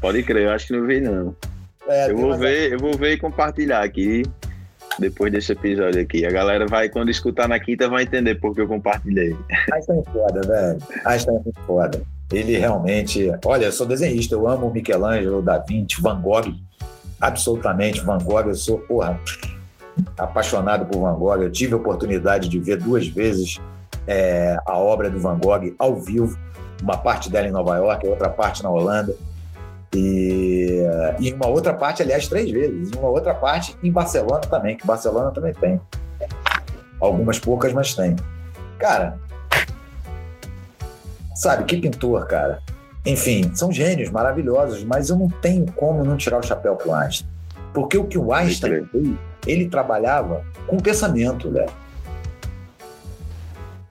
Pode crer, eu acho que não vi não. É, eu, vou ver, eu vou ver e compartilhar aqui depois desse episódio aqui. A galera vai, quando escutar na quinta, vai entender porque eu compartilhei. Einstein é foda, velho. Einstein é muito foda. Ele realmente. Olha, eu sou desenhista, eu amo Michelangelo, Da Vinci, Van Gogh. Absolutamente, Van Gogh, eu sou, porra. apaixonado por Van Gogh. Eu tive a oportunidade de ver duas vezes é, a obra do Van Gogh ao vivo, uma parte dela em Nova York, outra parte na Holanda. E, e uma outra parte, aliás, três vezes. E uma outra parte em Barcelona também, que Barcelona também tem. Algumas poucas, mas tem. Cara, sabe, que pintor, cara. Enfim, são gênios maravilhosos, mas eu não tenho como não tirar o chapéu pro Einstein. Porque o que o Einstein fez, ele trabalhava com pensamento, né?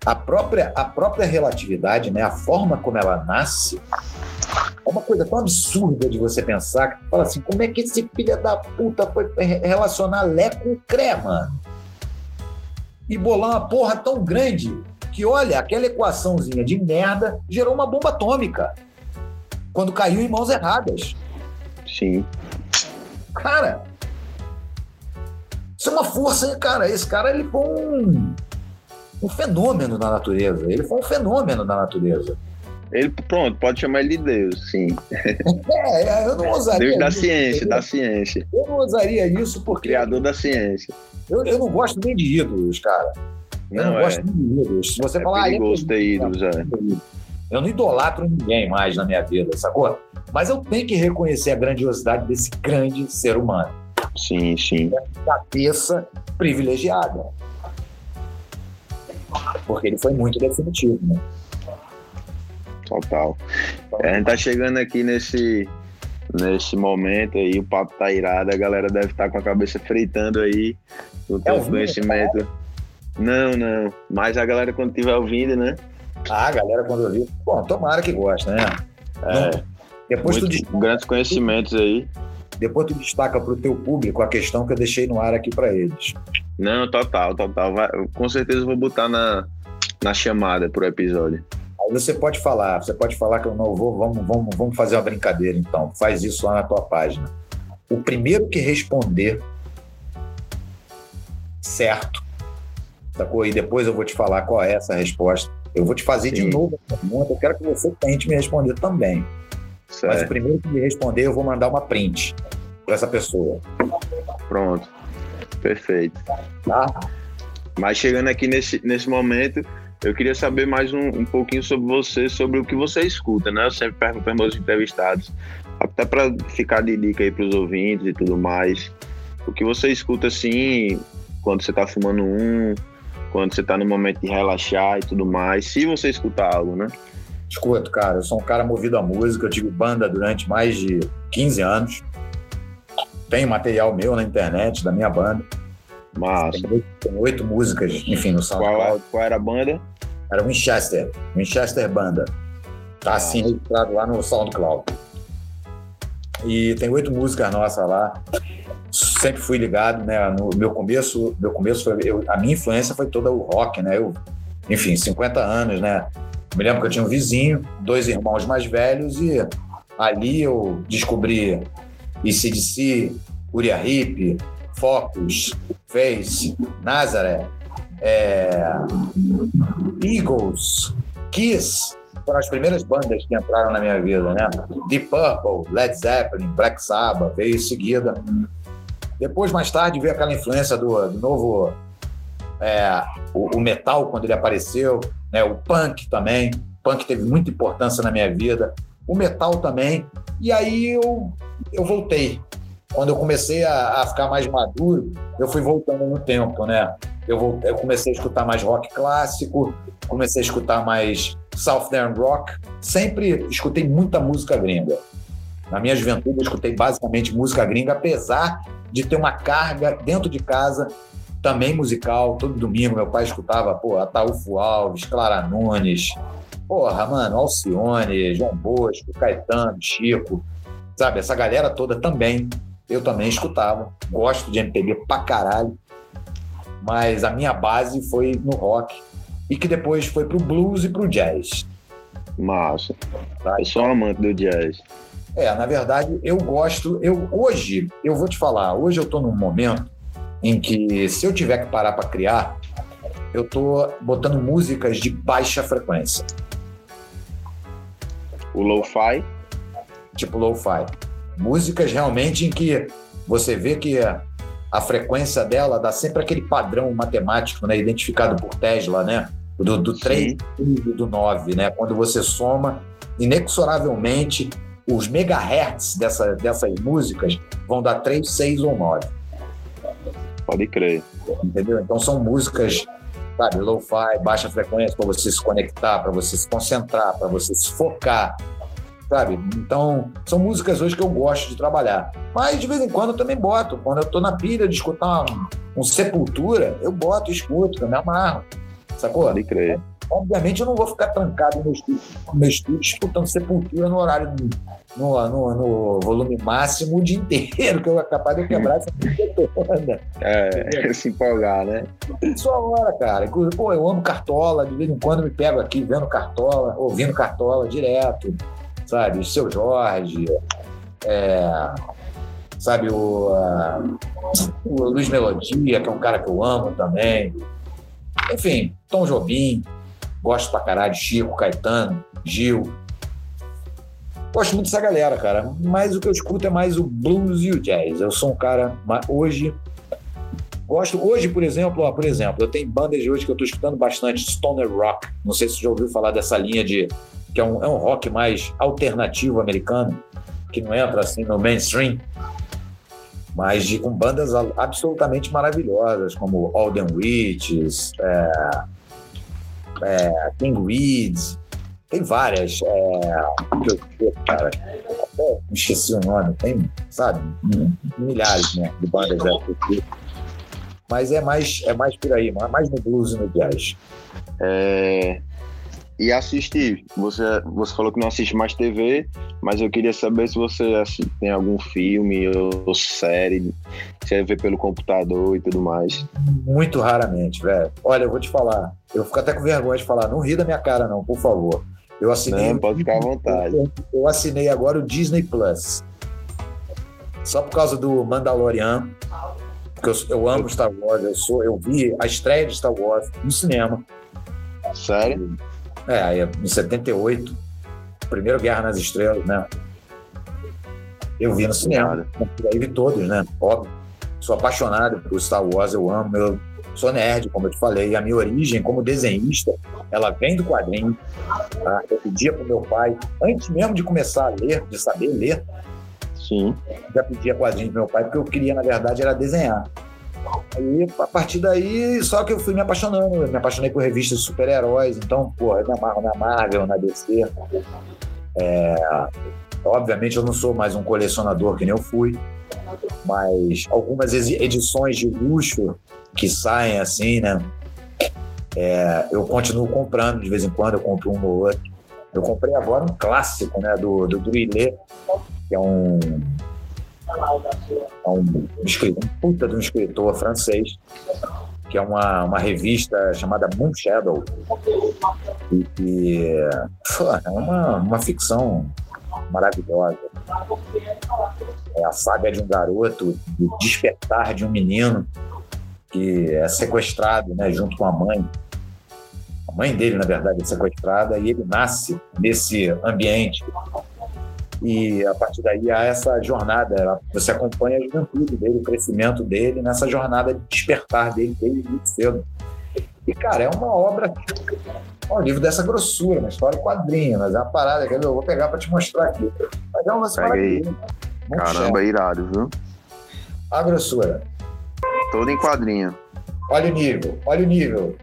A própria, a própria relatividade, né, a forma como ela nasce, é uma coisa tão absurda de você pensar fala assim, como é que esse filho da puta foi relacionar Lé com Cré, mano? E bolar uma porra tão grande que, olha, aquela equaçãozinha de merda gerou uma bomba atômica quando caiu em mãos erradas. Sim. Cara, isso é uma força, cara. Esse cara ele foi um, um fenômeno da natureza. Ele foi um fenômeno da natureza. Ele, pronto, pode chamar ele de Deus, sim. É, é eu não usaria. Deus da isso, ciência, da ciência. Eu não usaria isso porque. Criador da ciência. Eu, eu não gosto nem de ídolos, cara. Eu não, não é. gosto nem de ídolos. Se você é falar. Perigoso ah, ter ídolos, é. Eu não idolatro ninguém mais na minha vida, sacou? Mas eu tenho que reconhecer a grandiosidade desse grande ser humano. Sim, sim. Cabeça privilegiada. Porque ele foi muito definitivo, né? Total. É, a gente tá chegando aqui nesse, nesse momento aí, o papo tá irado, a galera deve estar tá com a cabeça fritando aí no é conhecimento. Tá não, não. Mas a galera quando estiver ouvindo, né? Ah, a galera quando ouvir. Bom, tomara que goste, né? É. Depois Muito, tu grandes conhecimentos aí. Depois tu destaca para o teu público a questão que eu deixei no ar aqui para eles. Não, total, total. Vai, com certeza vou botar na, na chamada pro episódio. Você pode falar, você pode falar que eu não vou, vamos, vamos, vamos fazer uma brincadeira então. Faz isso lá na tua página. O primeiro que responder certo, sacou? E depois eu vou te falar qual é essa resposta. Eu vou te fazer Sim. de novo a pergunta, eu quero que você tente me responder também. Certo. Mas o primeiro que me responder, eu vou mandar uma print para essa pessoa. Pronto. Perfeito. Tá? Mas chegando aqui nesse, nesse momento, eu queria saber mais um, um pouquinho sobre você, sobre o que você escuta, né? Eu sempre pergunto para meus entrevistados, até para ficar de dica aí para os ouvintes e tudo mais. O que você escuta assim, quando você está fumando um, quando você está no momento de relaxar e tudo mais, se você escutar algo, né? Escuto, cara. Eu sou um cara movido à música. Eu tive banda durante mais de 15 anos. Tenho material meu na internet da minha banda. Tem, tem oito músicas, enfim, no SoundCloud. Qual, qual era a banda? Era Winchester. Winchester Banda. Tá assim registrado lá no SoundCloud. E tem oito músicas nossas lá. Sempre fui ligado, né? No meu começo, meu começo foi, eu, a minha influência foi toda o rock, né? Eu, enfim, 50 anos, né? Me lembro que eu tinha um vizinho, dois irmãos mais velhos, e ali eu descobri ICDC, Uriah Heep, Focus, Face, Nazareth, é, Eagles, Kiss, foram as primeiras bandas que entraram na minha vida, né? Deep Purple, Led Zeppelin, Black Sabbath, veio em seguida. Depois, mais tarde, veio aquela influência do, do novo é, o, o, metal quando ele apareceu, né? o punk também. O punk teve muita importância na minha vida. O metal também. E aí eu, eu voltei. Quando eu comecei a, a ficar mais maduro, eu fui voltando no tempo, né? Eu, eu comecei a escutar mais rock clássico, comecei a escutar mais Southern Rock. Sempre escutei muita música gringa. Na minha juventude, eu escutei basicamente música gringa, apesar de ter uma carga dentro de casa também musical. Todo domingo meu pai escutava, pô, Ataúfo Alves, Clara Nunes, porra, mano, Alcione, João Bosco, Caetano, Chico, sabe? Essa galera toda também, eu também escutava. Gosto de MPB pra caralho. Mas a minha base foi no rock e que depois foi pro blues e pro jazz. Massa. Tá? Eu sou um amante do jazz. É, na verdade, eu gosto. Eu hoje, eu vou te falar, hoje eu tô num momento em que se eu tiver que parar para criar, eu tô botando músicas de baixa frequência. O lo-fi? Tipo lo-fi. Músicas realmente em que você vê que a frequência dela dá sempre aquele padrão matemático, né, identificado por Tesla, né? Do, do 3 e do 9, né? Quando você soma, inexoravelmente, os megahertz dessa, dessas músicas vão dar 3, 6 ou 9. Pode crer. Entendeu? Então são músicas, sabe, low-fi, baixa frequência, para você se conectar, para você se concentrar, para você se focar, sabe? Então, são músicas hoje que eu gosto de trabalhar. Mas de vez em quando eu também boto. Quando eu tô na pilha de escutar um, um Sepultura, eu boto, escuto, eu me amarro. Sacou? Pode crer. Obviamente eu não vou ficar trancado no meu estúdio, no meu estúdio escutando Sepultura no horário, no, no, no, volume máximo o dia inteiro, que eu capaz de quebrar essa música toda. É, se empolgar, né? Só hora, cara. Pô, eu amo Cartola, de vez em quando me pego aqui vendo Cartola, ouvindo Cartola direto sabe? O seu Jorge, é, sabe? O, uh, o Luiz Melodia, que é um cara que eu amo também. Enfim, Tom Jobim, gosto pra caralho, Chico, Caetano, Gil. Gosto muito dessa galera, cara. Mas o que eu escuto é mais o blues e o jazz. Eu sou um cara hoje Gosto hoje, por exemplo, ó, por exemplo, eu tenho bandas de hoje que eu estou escutando bastante, Stoner Rock. Não sei se você já ouviu falar dessa linha de que é um, é um rock mais alternativo americano, que não entra assim no mainstream, mas de, com bandas absolutamente maravilhosas, como Alden Witches, é, é, King Weeds, tem várias. É, cara, até esqueci o nome, tem, sabe, milhares né, de bandas dessa mas é mais, é mais por aí, mais no blues e no jazz. É, e assistir. Você, você falou que não assiste mais TV, mas eu queria saber se você assiste, tem algum filme ou, série, é ver pelo computador e tudo mais. Muito raramente, velho. Olha, eu vou te falar, eu fico até com vergonha de falar, não ri da minha cara não, por favor. Eu assinei. Não, pode ficar à vontade. Eu assinei agora o Disney Plus. Só por causa do Mandalorian. Porque eu, eu amo Star Wars, eu sou, eu vi a estreia de Star Wars no cinema. Sério? É, aí em 78, primeiro Guerra nas Estrelas, né? Eu vi no cinema. Aí vi todos, né? Óbvio. Sou apaixonado por Star Wars, eu amo, eu sou nerd, como eu te falei. A minha origem como desenhista, ela vem do quadrinho. Tá? Eu pedia pro meu pai, antes mesmo de começar a ler, de saber ler, Sim. já pedia quadrinho pro meu pai, porque eu queria, na verdade, era desenhar. Aí, a partir daí, só que eu fui me apaixonando. Eu me apaixonei por revistas de super-heróis. Então, pô, eu me amarro na Marvel, na DC. É, obviamente, eu não sou mais um colecionador que nem eu fui. Mas algumas edições de luxo que saem assim, né? É, eu continuo comprando de vez em quando, eu compro um ou outro. Eu comprei agora um clássico, né, do, do Druillet, que é um é um, um puta de um escritor francês, que é uma, uma revista chamada Moon Shadow. E, e é uma, uma ficção maravilhosa. É a saga de um garoto, o despertar de um menino que é sequestrado né, junto com a mãe. A mãe dele, na verdade, é sequestrada e ele nasce nesse ambiente e a partir daí há essa jornada, você acompanha a juventude dele, o crescimento dele, nessa jornada de despertar dele desde muito cedo. E, cara, é uma obra, é um livro dessa grossura, uma história quadrinha, mas é uma parada que eu vou pegar para te mostrar aqui. Mas é uma parada. Caramba, é irado, viu? A grossura. Todo em quadrinho. Olha o nível, olha o nível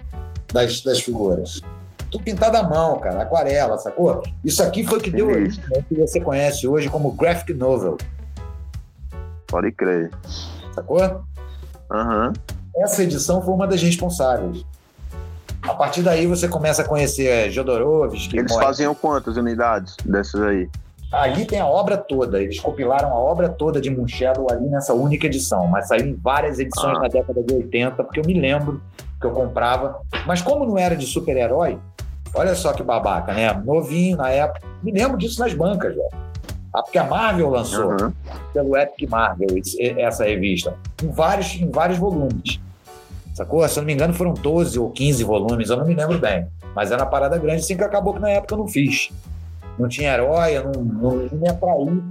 das, das figuras tudo pintado à mão, cara, aquarela, sacou? Isso aqui foi o que deu origem que você conhece hoje como graphic novel. Pode crer. Sacou? Aham. Uhum. Essa edição foi uma das responsáveis. A partir daí você começa a conhecer Jodorowsky. Eles faziam quantas unidades dessas aí? Ali tem a obra toda. Eles compilaram a obra toda de Munchelo ali nessa única edição, mas saiu em várias edições ah. na década de 80, porque eu me lembro que eu comprava. Mas como não era de super-herói, Olha só que babaca, né? Novinho na época. Me lembro disso nas bancas, velho. Ah, porque a Marvel lançou uhum. pelo Epic Marvel essa revista, em vários, em vários volumes. Sacou? Se eu não me engano, foram 12 ou 15 volumes, eu não me lembro bem. Mas era uma parada grande, assim que acabou que na época eu não fiz. Não tinha herói, eu não, não, não me atraí.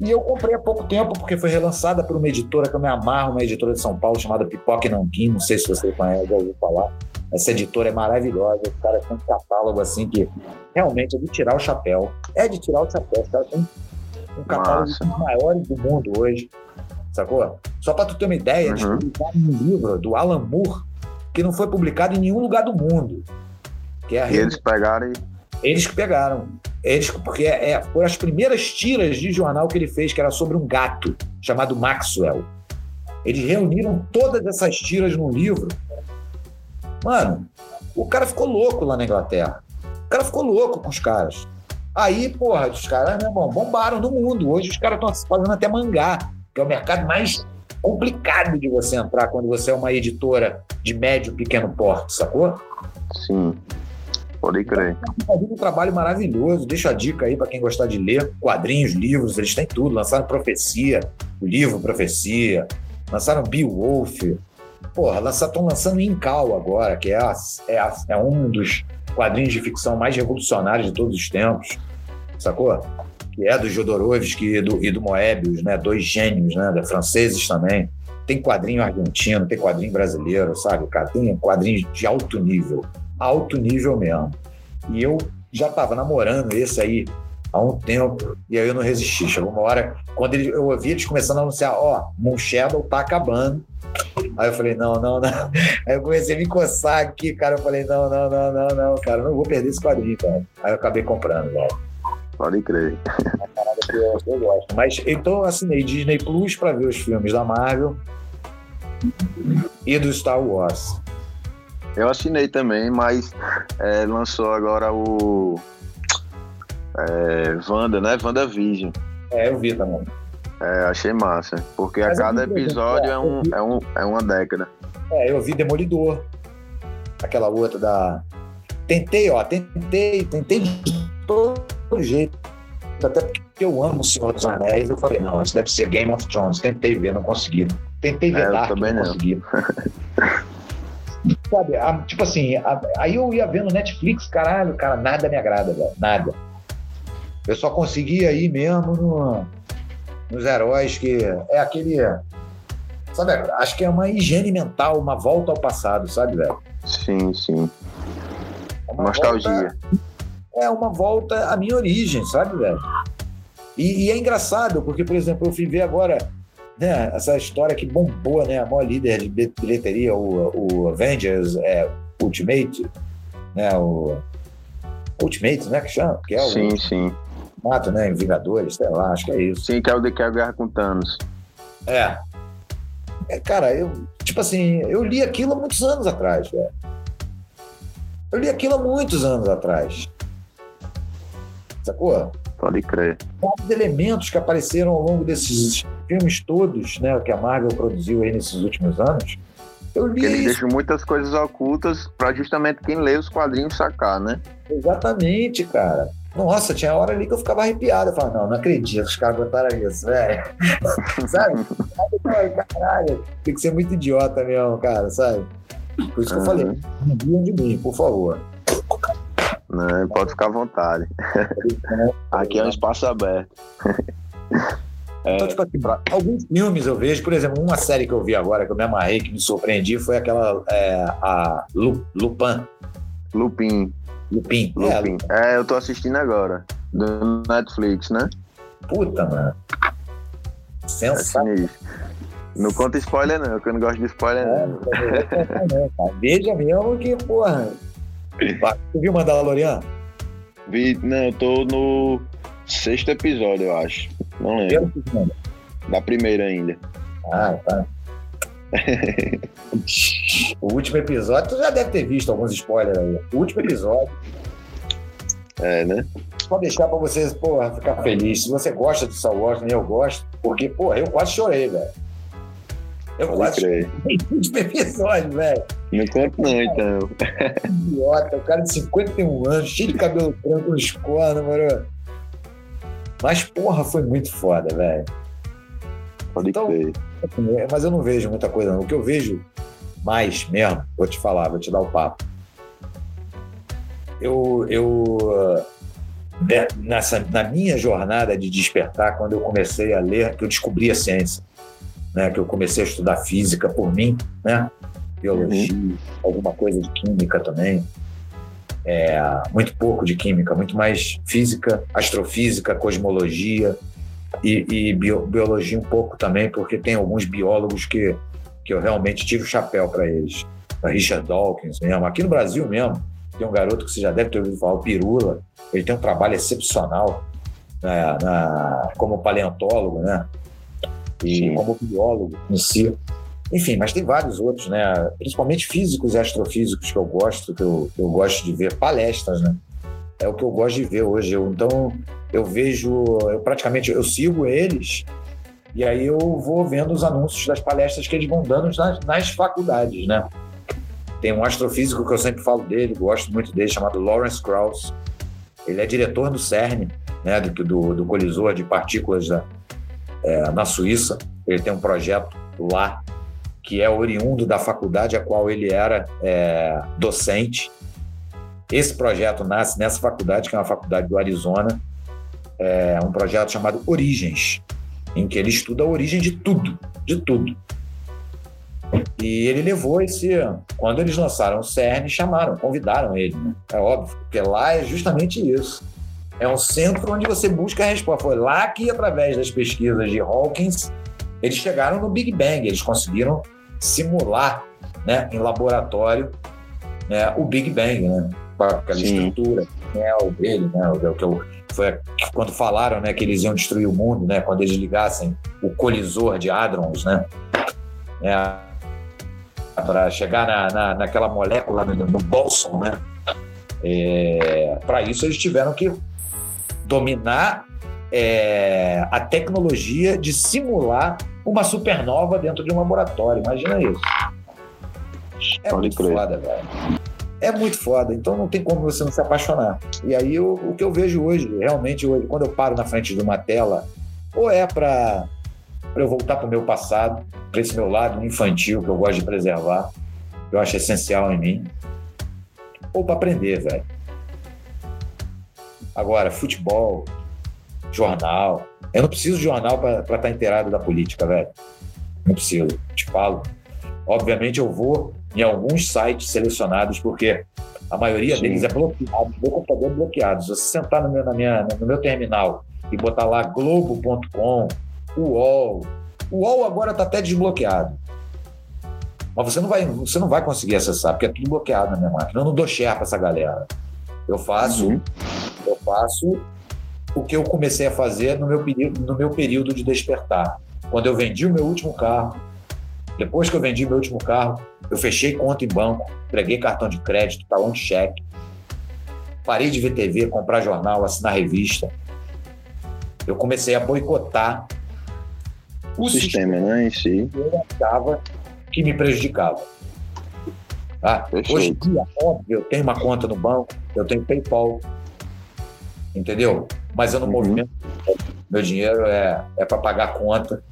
E eu comprei há pouco tempo, porque foi relançada por uma editora que eu me amarro, uma editora de São Paulo chamada Pipoca e Nanquim, não sei se você conhece, já ouviu falar. Essa editora é maravilhosa, os caras têm um catálogo assim que realmente é de tirar o chapéu. É de tirar o chapéu, os caras têm um catálogo dos maiores do mundo hoje, sacou? Só para tu ter uma ideia, uhum. eles publicaram um livro do Alan Moore que não foi publicado em nenhum lugar do mundo. Que é a eles pegaram e... Eles que pegaram. Eles, porque é, é, foram as primeiras tiras de jornal que ele fez, que era sobre um gato chamado Maxwell. Eles reuniram todas essas tiras num livro. Mano, o cara ficou louco lá na Inglaterra. O cara ficou louco com os caras. Aí, porra, os caras, meu irmão, bombaram no mundo. Hoje os caras estão fazendo até mangá, que é o mercado mais complicado de você entrar quando você é uma editora de médio, pequeno porte, sacou? Sim. Pode crer. Fazendo um trabalho maravilhoso. Deixa a dica aí para quem gostar de ler quadrinhos, livros, eles têm tudo. Lançaram Profecia, o livro Profecia. Lançaram Beowulf. Porra, estão lançando Incal agora, que é, a, é, a, é um dos quadrinhos de ficção mais revolucionários de todos os tempos. Sacou? Que é do Jodorowsky e do, e do Moebius, né? Dois gênios, né? Da franceses também. Tem quadrinho argentino, tem quadrinho brasileiro, sabe, cara? Tem quadrinhos de alto nível alto nível mesmo. E eu já estava namorando esse aí há um tempo, e aí eu não resisti. Chegou uma hora, quando ele, eu ouvi eles começando a anunciar, ó, oh, Moon Shadow tá acabando. Aí eu falei, não, não, não. Aí eu comecei a me coçar aqui, cara. Eu falei, não, não, não, não, não, cara, não vou perder esse quadrinho, cara. Aí eu acabei comprando, velho. Pode crer. É eu, eu gosto. Mas então eu assinei Disney Plus para ver os filmes da Marvel e do Star Wars. Eu assinei também, mas é, lançou agora o é, Wanda, né? Wanda Vision. É, eu vi também. É, achei massa. Porque mas a cada episódio é, um, é, um, é uma década. É, eu vi Demolidor. Aquela outra da. Tentei, ó, tentei, tentei de todo jeito. Até porque eu amo o Senhor dos Anéis. Eu falei, não, isso deve ser Game of Thrones. Tentei ver, não consegui. Tentei ver é, Dark, não, não consegui. Sabe, a, tipo assim, a, aí eu ia vendo Netflix, caralho, cara, nada me agrada, velho, nada. Eu só conseguia ir mesmo no, nos heróis que é aquele. Sabe, acho que é uma higiene mental, uma volta ao passado, sabe, velho? Sim, sim. É Nostalgia. Volta, é uma volta à minha origem, sabe, velho? E, e, é engraçado, porque, por exemplo, eu fui ver agora né, essa história que bombou, né, a maior líder de bilheteria, o, o Avengers é, Ultimate, né, o Ultimate, né, que chama? Que é o, sim, sim. Mato, né, em Vingadores, sei lá, acho que é isso. Sim, que é o de que é a guerra com Thanos. É. é. Cara, eu, tipo assim, eu li aquilo há muitos anos atrás, velho. Eu li aquilo há muitos anos atrás. Sacou? Pode crer. Vários elementos que apareceram ao longo desses filmes todos né, que a Marvel produziu aí nesses últimos anos, eu li. Ele deixa muitas coisas ocultas para justamente quem lê os quadrinhos sacar, né? Exatamente, cara. Nossa, tinha hora ali que eu ficava arrepiado. Eu falava, não, não acredito, os caras botaram isso, velho. sabe? Caralho, tem que ser muito idiota mesmo, cara, sabe? Por isso que uhum. eu falei, não de mim, por favor. Não, pode ficar à vontade. Aqui é um espaço aberto. É, então, tipo assim, pra... alguns filmes eu vejo, por exemplo, uma série que eu vi agora, que eu me amarrei, que me surpreendi, foi aquela é, a Lu, Lupin. Lupin. Lupin. Lupin. É, é, eu tô assistindo agora. Do Netflix, né? Puta, mano. Sensacional. É não conta spoiler, não, que eu não gosto de spoiler, é, não. Veja mesmo que, porra. Tu viu Mandalorian? Vi, não, eu tô no sexto episódio, eu acho. Não lembro. Da primeira ainda. Ah, tá. o último episódio, tu já deve ter visto alguns spoilers aí. O último episódio. É, né? Só deixar pra vocês, porra, ficar feliz. Se você gosta de Star Wars, nem eu gosto, porque, porra, eu quase chorei, velho. Eu Pode quase crer. chorei no último episódio, velho. Não conto não, então. Idiota, o cara de 51 anos, cheio de cabelo branco nos cornos, mano. Mas, porra, foi muito foda, velho. Pode então, ser. É, mas eu não vejo muita coisa, não. O que eu vejo mais mesmo, vou te falar, vou te dar o papo. Eu, eu, nessa, na minha jornada de despertar, quando eu comecei a ler, que eu descobri a ciência, né? que eu comecei a estudar física por mim, né? biologia, uhum. alguma coisa de química também. É, muito pouco de química, muito mais física, astrofísica, cosmologia e, e bio, biologia um pouco também, porque tem alguns biólogos que, que eu realmente tive o chapéu para eles. Richard Dawkins mesmo. Aqui no Brasil mesmo, tem um garoto que você já deve ter ouvido falar, o Pirula. Ele tem um trabalho excepcional né, na, como paleontólogo, né? E Sim. como biólogo em si. Enfim, mas tem vários outros, né? Principalmente físicos e astrofísicos que eu gosto, que eu, eu gosto de ver palestras, né? É o que eu gosto de ver hoje. Eu, então, eu vejo, eu praticamente eu sigo eles e aí eu vou vendo os anúncios das palestras que eles vão dando nas, nas faculdades, né? Tem um astrofísico que eu sempre falo dele, gosto muito dele, chamado Lawrence Krauss. Ele é diretor do CERN, né, do, do, do colisor de partículas da, é, na Suíça. Ele tem um projeto lá que é oriundo da faculdade a qual ele era é, docente. Esse projeto nasce nessa faculdade, que é uma faculdade do Arizona, é um projeto chamado Origens, em que ele estuda a origem de tudo, de tudo. E ele levou esse. Quando eles lançaram o CERN, chamaram, convidaram ele. Né? É óbvio, porque lá é justamente isso. É um centro onde você busca a resposta. Foi lá que, através das pesquisas de Hawkins, eles chegaram no Big Bang. Eles conseguiram simular né, em laboratório né, o Big Bang, né, com aquela Sim. estrutura né, o dele, né, o, que eu, foi quando falaram né, que eles iam destruir o mundo, né, quando eles ligassem o colisor de hadrons, né, né para chegar na, na, naquela molécula no, no Bolson, né, é, para isso eles tiveram que dominar é, a tecnologia de simular uma supernova dentro de um laboratório. Imagina isso. É Pode muito crer. foda, velho. É muito foda, então não tem como você não se apaixonar. E aí o, o que eu vejo hoje, realmente hoje, quando eu paro na frente de uma tela, ou é para eu voltar para o meu passado, para esse meu lado infantil que eu gosto de preservar, que eu acho essencial em mim, ou para aprender, velho. Agora, futebol, jornal, eu não preciso de jornal para estar tá inteirado da política, velho. Não preciso, te falo. Obviamente eu vou em alguns sites selecionados, porque a maioria Sim. deles é bloqueado, meu computador é bloqueado. Se você sentar no meu, na minha, no meu terminal e botar lá globo.com, UOL, o UOL agora está até desbloqueado. Mas você não, vai, você não vai conseguir acessar, porque é tudo bloqueado na minha máquina. Eu não dou share para essa galera. Eu faço, uhum. eu faço o que eu comecei a fazer no meu, no meu período de despertar. Quando eu vendi o meu último carro, depois que eu vendi meu último carro, eu fechei conta em banco, entreguei cartão de crédito, talão de cheque, parei de ver TV, comprar jornal, assinar revista. Eu comecei a boicotar o sistema, sistema né, em si. Que eu achava que me prejudicava. Ah, hoje em dia, óbvio, eu tenho uma conta no banco, eu tenho PayPal, entendeu? mas eu não uhum. movimento. Meu dinheiro é, é para pagar a conta.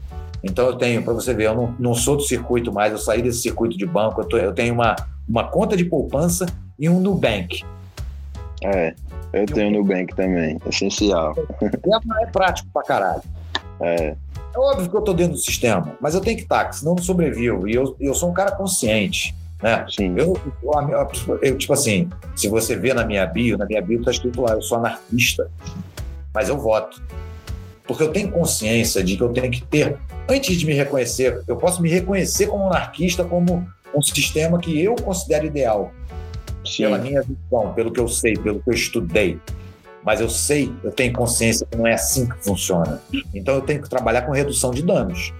Então eu tenho, para você ver, eu não, não sou do circuito mais, eu saí desse circuito de banco, eu, tô, eu tenho uma, uma conta de poupança e um Nubank. É, eu e tenho um Nubank também, essencial. É, é prático pra caralho. É. É óbvio que eu tô dentro do sistema, mas eu tenho que estar, senão eu não sobrevivo. E eu, eu sou um cara consciente. Né? Sim. Eu, eu, eu, tipo assim, se você vê na minha bio, na minha bio tá escrito lá, eu sou anarquista mas eu voto. Porque eu tenho consciência de que eu tenho que ter, antes de me reconhecer, eu posso me reconhecer como anarquista, como um sistema que eu considero ideal, Sim. pela minha visão, pelo que eu sei, pelo que eu estudei. Mas eu sei, eu tenho consciência que não é assim que funciona. Então eu tenho que trabalhar com redução de danos.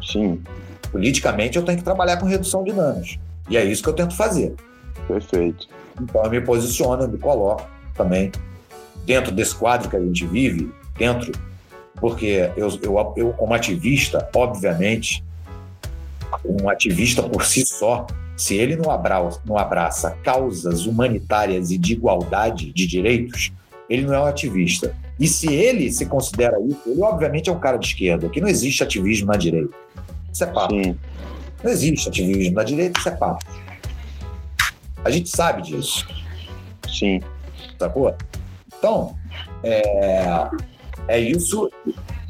Sim. Politicamente eu tenho que trabalhar com redução de danos. E é isso que eu tento fazer. Perfeito. Então eu me posiciono, eu me coloco também dentro desse quadro que a gente vive, dentro, porque eu, eu, eu como ativista, obviamente, um ativista por si só, se ele não abraça, não abraça causas humanitárias e de igualdade de direitos, ele não é um ativista. E se ele se considera isso, ele obviamente é um cara de esquerda, que não existe ativismo na direita. Isso é papo. Sim. Não existe ativismo na direita, isso é papo. A gente sabe disso. Sim. Sacou? Então, é, é isso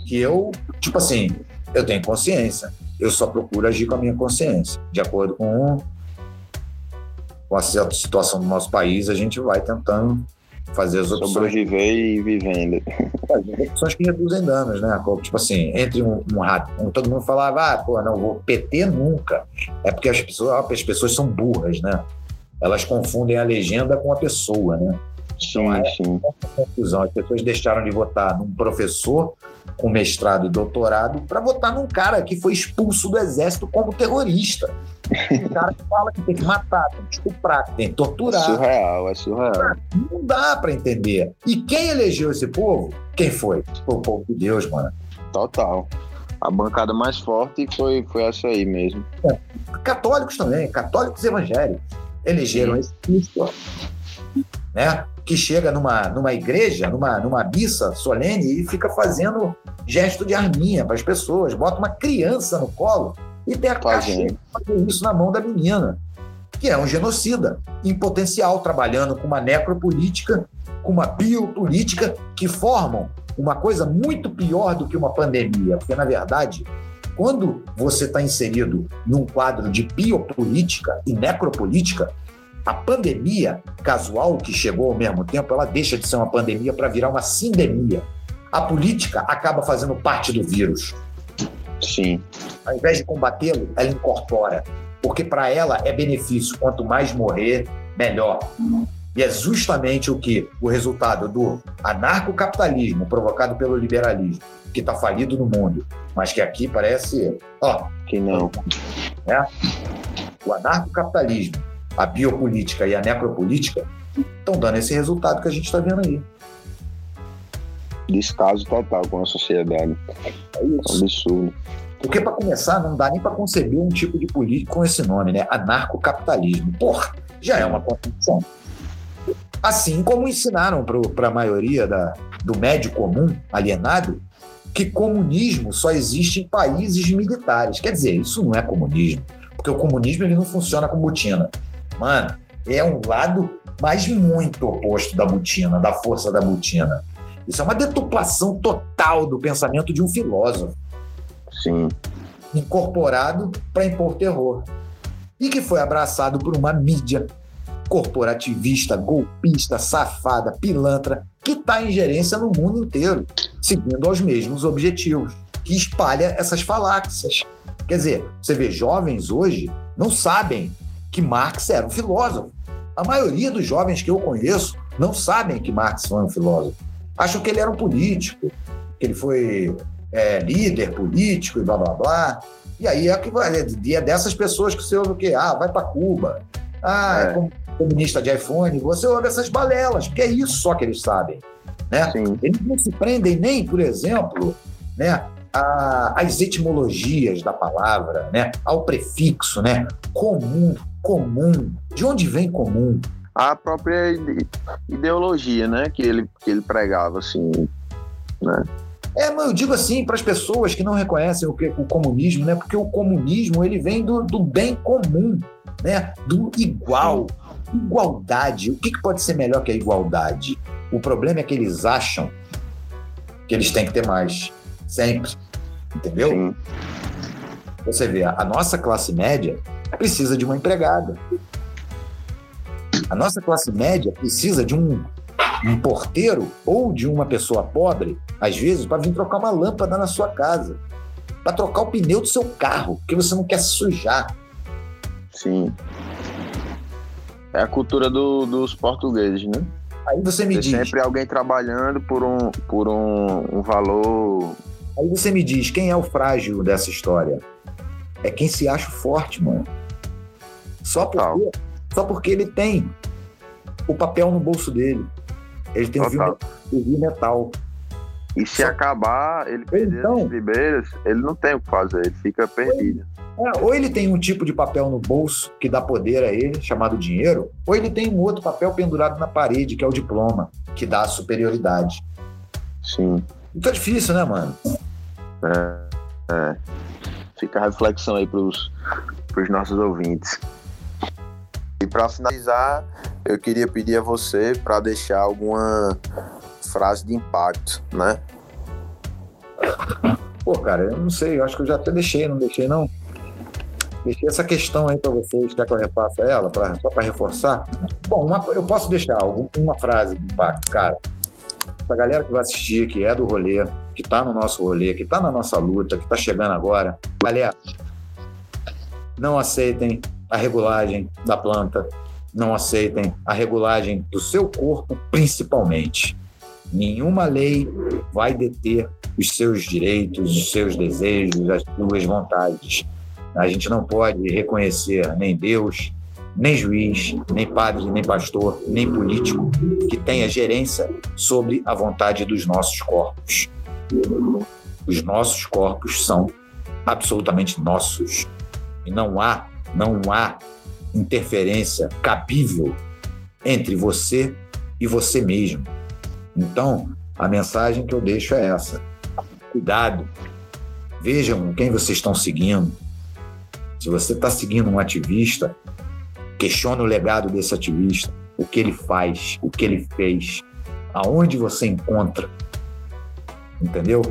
que eu, tipo assim, eu tenho consciência. Eu só procuro agir com a minha consciência. De acordo com, com a situação do nosso país, a gente vai tentando fazer as opções. Sobreviver e vivendo. Fazer opções que reduzem danos, né? Tipo assim, entre um, um, um todo mundo falava, ah, pô, não vou PT nunca. É porque as pessoas, as pessoas são burras, né? Elas confundem a legenda com a pessoa, né? Sim, é sim. confusão. As pessoas deixaram de votar num professor com mestrado e doutorado para votar num cara que foi expulso do exército como terrorista. Um cara que fala que tem que matar, tem que estuprar, que tem que torturar. É surreal, é surreal. Não dá para entender. E quem elegeu esse povo? Quem foi? Foi o povo de Deus, mano. Total. A bancada mais forte foi, foi essa aí mesmo. É. Católicos também, católicos evangélicos. Elegeram esse Cristo, né? Que chega numa, numa igreja, numa, numa missa solene e fica fazendo gesto de arminha para as pessoas, bota uma criança no colo e tem a caixa fazer isso na mão da menina, que é um genocida em potencial, trabalhando com uma necropolítica, com uma biopolítica que formam uma coisa muito pior do que uma pandemia, porque na verdade quando você está inserido num quadro de biopolítica e necropolítica, a pandemia casual que chegou ao mesmo tempo, ela deixa de ser uma pandemia para virar uma sindemia. A política acaba fazendo parte do vírus. Sim. Ao invés de combatê-lo, ela incorpora. Porque para ela é benefício. Quanto mais morrer, melhor. E é justamente o que o resultado do anarcocapitalismo provocado pelo liberalismo, que está falido no mundo, mas que aqui parece. Ó, que não. Né? O anarcocapitalismo a biopolítica e a necropolítica estão dando esse resultado que a gente está vendo aí. Descaso total com a sociedade. É isso. Absurdo. Porque, para começar, não dá nem para conceber um tipo de político com esse nome, né? Anarcocapitalismo. Porra, já é uma contradição. Assim como ensinaram para a maioria da, do médio comum alienado que comunismo só existe em países militares. Quer dizer, isso não é comunismo, porque o comunismo ele não funciona com botina. Mano, é um lado, mas muito oposto da butina, da força da butina. Isso é uma deturpação total do pensamento de um filósofo. Sim. Incorporado para impor terror. E que foi abraçado por uma mídia corporativista, golpista, safada, pilantra, que está em gerência no mundo inteiro, seguindo aos mesmos objetivos, que espalha essas falácias. Quer dizer, você vê jovens hoje não sabem que Marx era um filósofo. A maioria dos jovens que eu conheço não sabem que Marx foi um filósofo. Acham que ele era um político, que ele foi é, líder político e blá blá blá. E aí é, que vai, é dessas pessoas que você ouve o quê? Ah, vai para Cuba. Ah, é. é comunista de iPhone. Você ouve essas balelas, porque é isso só que eles sabem. Né? Eles não se prendem nem, por exemplo, né, às etimologias da palavra, né, ao prefixo, né, comum, comum. De onde vem comum? A própria ideologia, né, que ele, que ele pregava, assim, né? É, mas eu digo assim para as pessoas que não reconhecem o, que, o comunismo, né? Porque o comunismo ele vem do, do bem comum, né? Do igual, igualdade. O que, que pode ser melhor que a igualdade? O problema é que eles acham que eles têm que ter mais, sempre, entendeu? Sim. Você vê, a nossa classe média precisa de uma empregada. A nossa classe média precisa de um, um porteiro ou de uma pessoa pobre, às vezes, para vir trocar uma lâmpada na sua casa, para trocar o pneu do seu carro, porque você não quer se sujar. Sim. É a cultura do, dos portugueses, né? Aí você me Tem diz. sempre alguém trabalhando por um, por um, um valor. Aí você me diz, quem é o frágil dessa história? É quem se acha forte, mano. Só porque, só porque ele tem o papel no bolso dele. Ele tem Total. o viu metal. E se só... acabar, ele perder então, as ribeiras, ele não tem o que fazer, ele fica perdido. É, ou ele tem um tipo de papel no bolso que dá poder a ele, chamado dinheiro, ou ele tem um outro papel pendurado na parede, que é o diploma, que dá a superioridade. Sim. Então é difícil, né, mano? É. é. Fica a reflexão aí pros, pros nossos ouvintes. E para finalizar, eu queria pedir a você para deixar alguma frase de impacto, né? Pô, cara, eu não sei, eu acho que eu já até deixei, não deixei não. Deixei essa questão aí para vocês, quer que eu repasse ela, pra, só para reforçar? Bom, uma, eu posso deixar uma frase de impacto, cara. Essa galera que vai assistir, que é do rolê, que está no nosso rolê, que está na nossa luta, que está chegando agora, galera, não aceitem a regulagem da planta, não aceitem a regulagem do seu corpo, principalmente. Nenhuma lei vai deter os seus direitos, os seus desejos, as suas vontades. A gente não pode reconhecer nem Deus, nem juiz, nem padre, nem pastor, nem político que tenha gerência sobre a vontade dos nossos corpos. Os nossos corpos são absolutamente nossos. E não há, não há interferência cabível entre você e você mesmo. Então, a mensagem que eu deixo é essa: cuidado, vejam quem vocês estão seguindo, se você está seguindo um ativista, questione o legado desse ativista, o que ele faz, o que ele fez, aonde você encontra. Entendeu?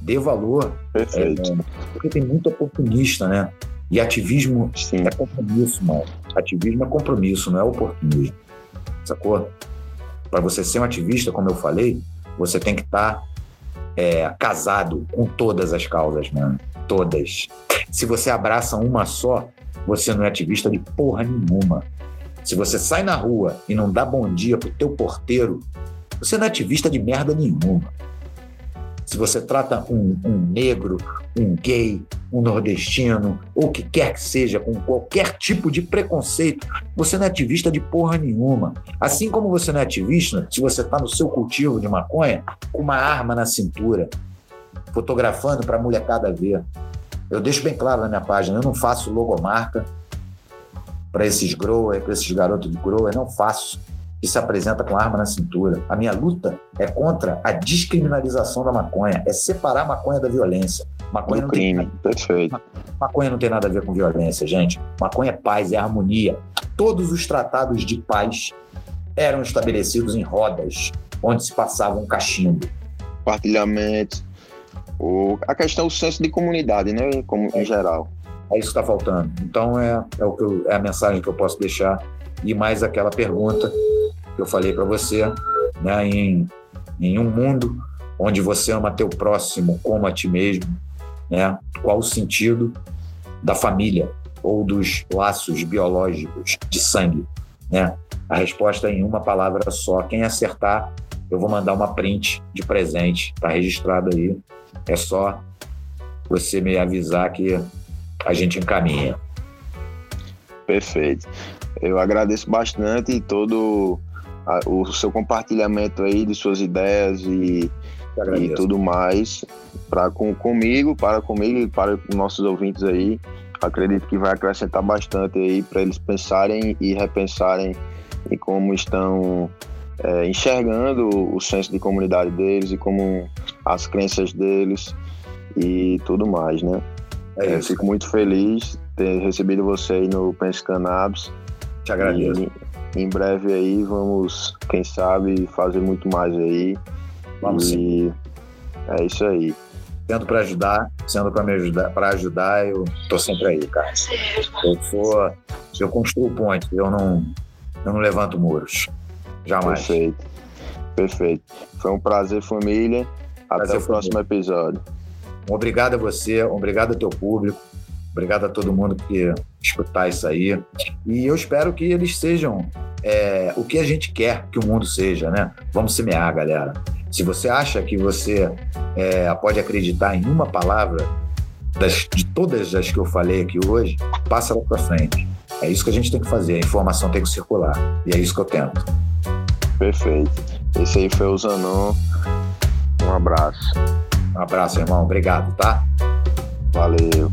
Dê valor. Perfeito. É, porque tem muito oportunista, né? E ativismo Sim. é compromisso, mano. Ativismo é compromisso, não é oportunismo. Sacou? Para você ser um ativista, como eu falei, você tem que estar tá, é, casado com todas as causas, mano. Todas. Se você abraça uma só, você não é ativista de porra nenhuma. Se você sai na rua e não dá bom dia pro teu porteiro, você não é ativista de merda nenhuma. Se você trata um, um negro, um gay, um nordestino, ou o que quer que seja, com qualquer tipo de preconceito, você não é ativista de porra nenhuma. Assim como você não é ativista se você está no seu cultivo de maconha com uma arma na cintura, fotografando para a molecada ver. Eu deixo bem claro na minha página, eu não faço logomarca para esses growers, para esses garotos de grower, não faço. Que se apresenta com arma na cintura. A minha luta é contra a descriminalização da maconha, é separar a maconha da violência. Maconha Do crime, tem... perfeito. Maconha não tem nada a ver com violência, gente. Maconha é paz, é harmonia. Todos os tratados de paz eram estabelecidos em rodas, onde se passava um cachimbo. Compartilhamento, o, a questão do senso de comunidade, né? Como, em geral. É isso que está faltando. Então, é, é, o que eu, é a mensagem que eu posso deixar. E mais aquela pergunta que eu falei para você, né? Em, em um mundo onde você ama teu próximo como a ti mesmo, né? Qual o sentido da família ou dos laços biológicos de sangue, né? A resposta é em uma palavra só. Quem acertar, eu vou mandar uma print de presente, tá registrado aí. É só você me avisar que a gente encaminha. Perfeito. Eu agradeço bastante todo a, o seu compartilhamento aí de suas ideias e, e tudo mais para com, comigo, para comigo e para os nossos ouvintes aí. Acredito que vai acrescentar bastante aí para eles pensarem e repensarem em como estão é, enxergando o senso de comunidade deles e como as crenças deles e tudo mais, né? É, é fico muito feliz de ter recebido você aí no Pense Cannabis. Te agradeço. E, em breve aí vamos, quem sabe, fazer muito mais aí. Vamos e sim. É isso aí. Sendo para ajudar, sendo para me ajudar, para ajudar, eu tô sempre aí, cara. Eu sou, eu construo pontes, eu não, eu não levanto muros. Jamais. Perfeito. Perfeito. Foi um prazer, família. Até prazer, o próximo família. episódio. Obrigado a você, obrigado ao teu público, obrigado a todo mundo que escutar isso aí. E eu espero que eles sejam é, o que a gente quer que o mundo seja, né? Vamos semear, galera. Se você acha que você é, pode acreditar em uma palavra das, de todas as que eu falei aqui hoje, passa lá para frente. É isso que a gente tem que fazer, a informação tem que circular. E é isso que eu tento. Perfeito. Esse aí foi o Zanon. Um abraço. Um abraço, irmão. Obrigado, tá? Valeu.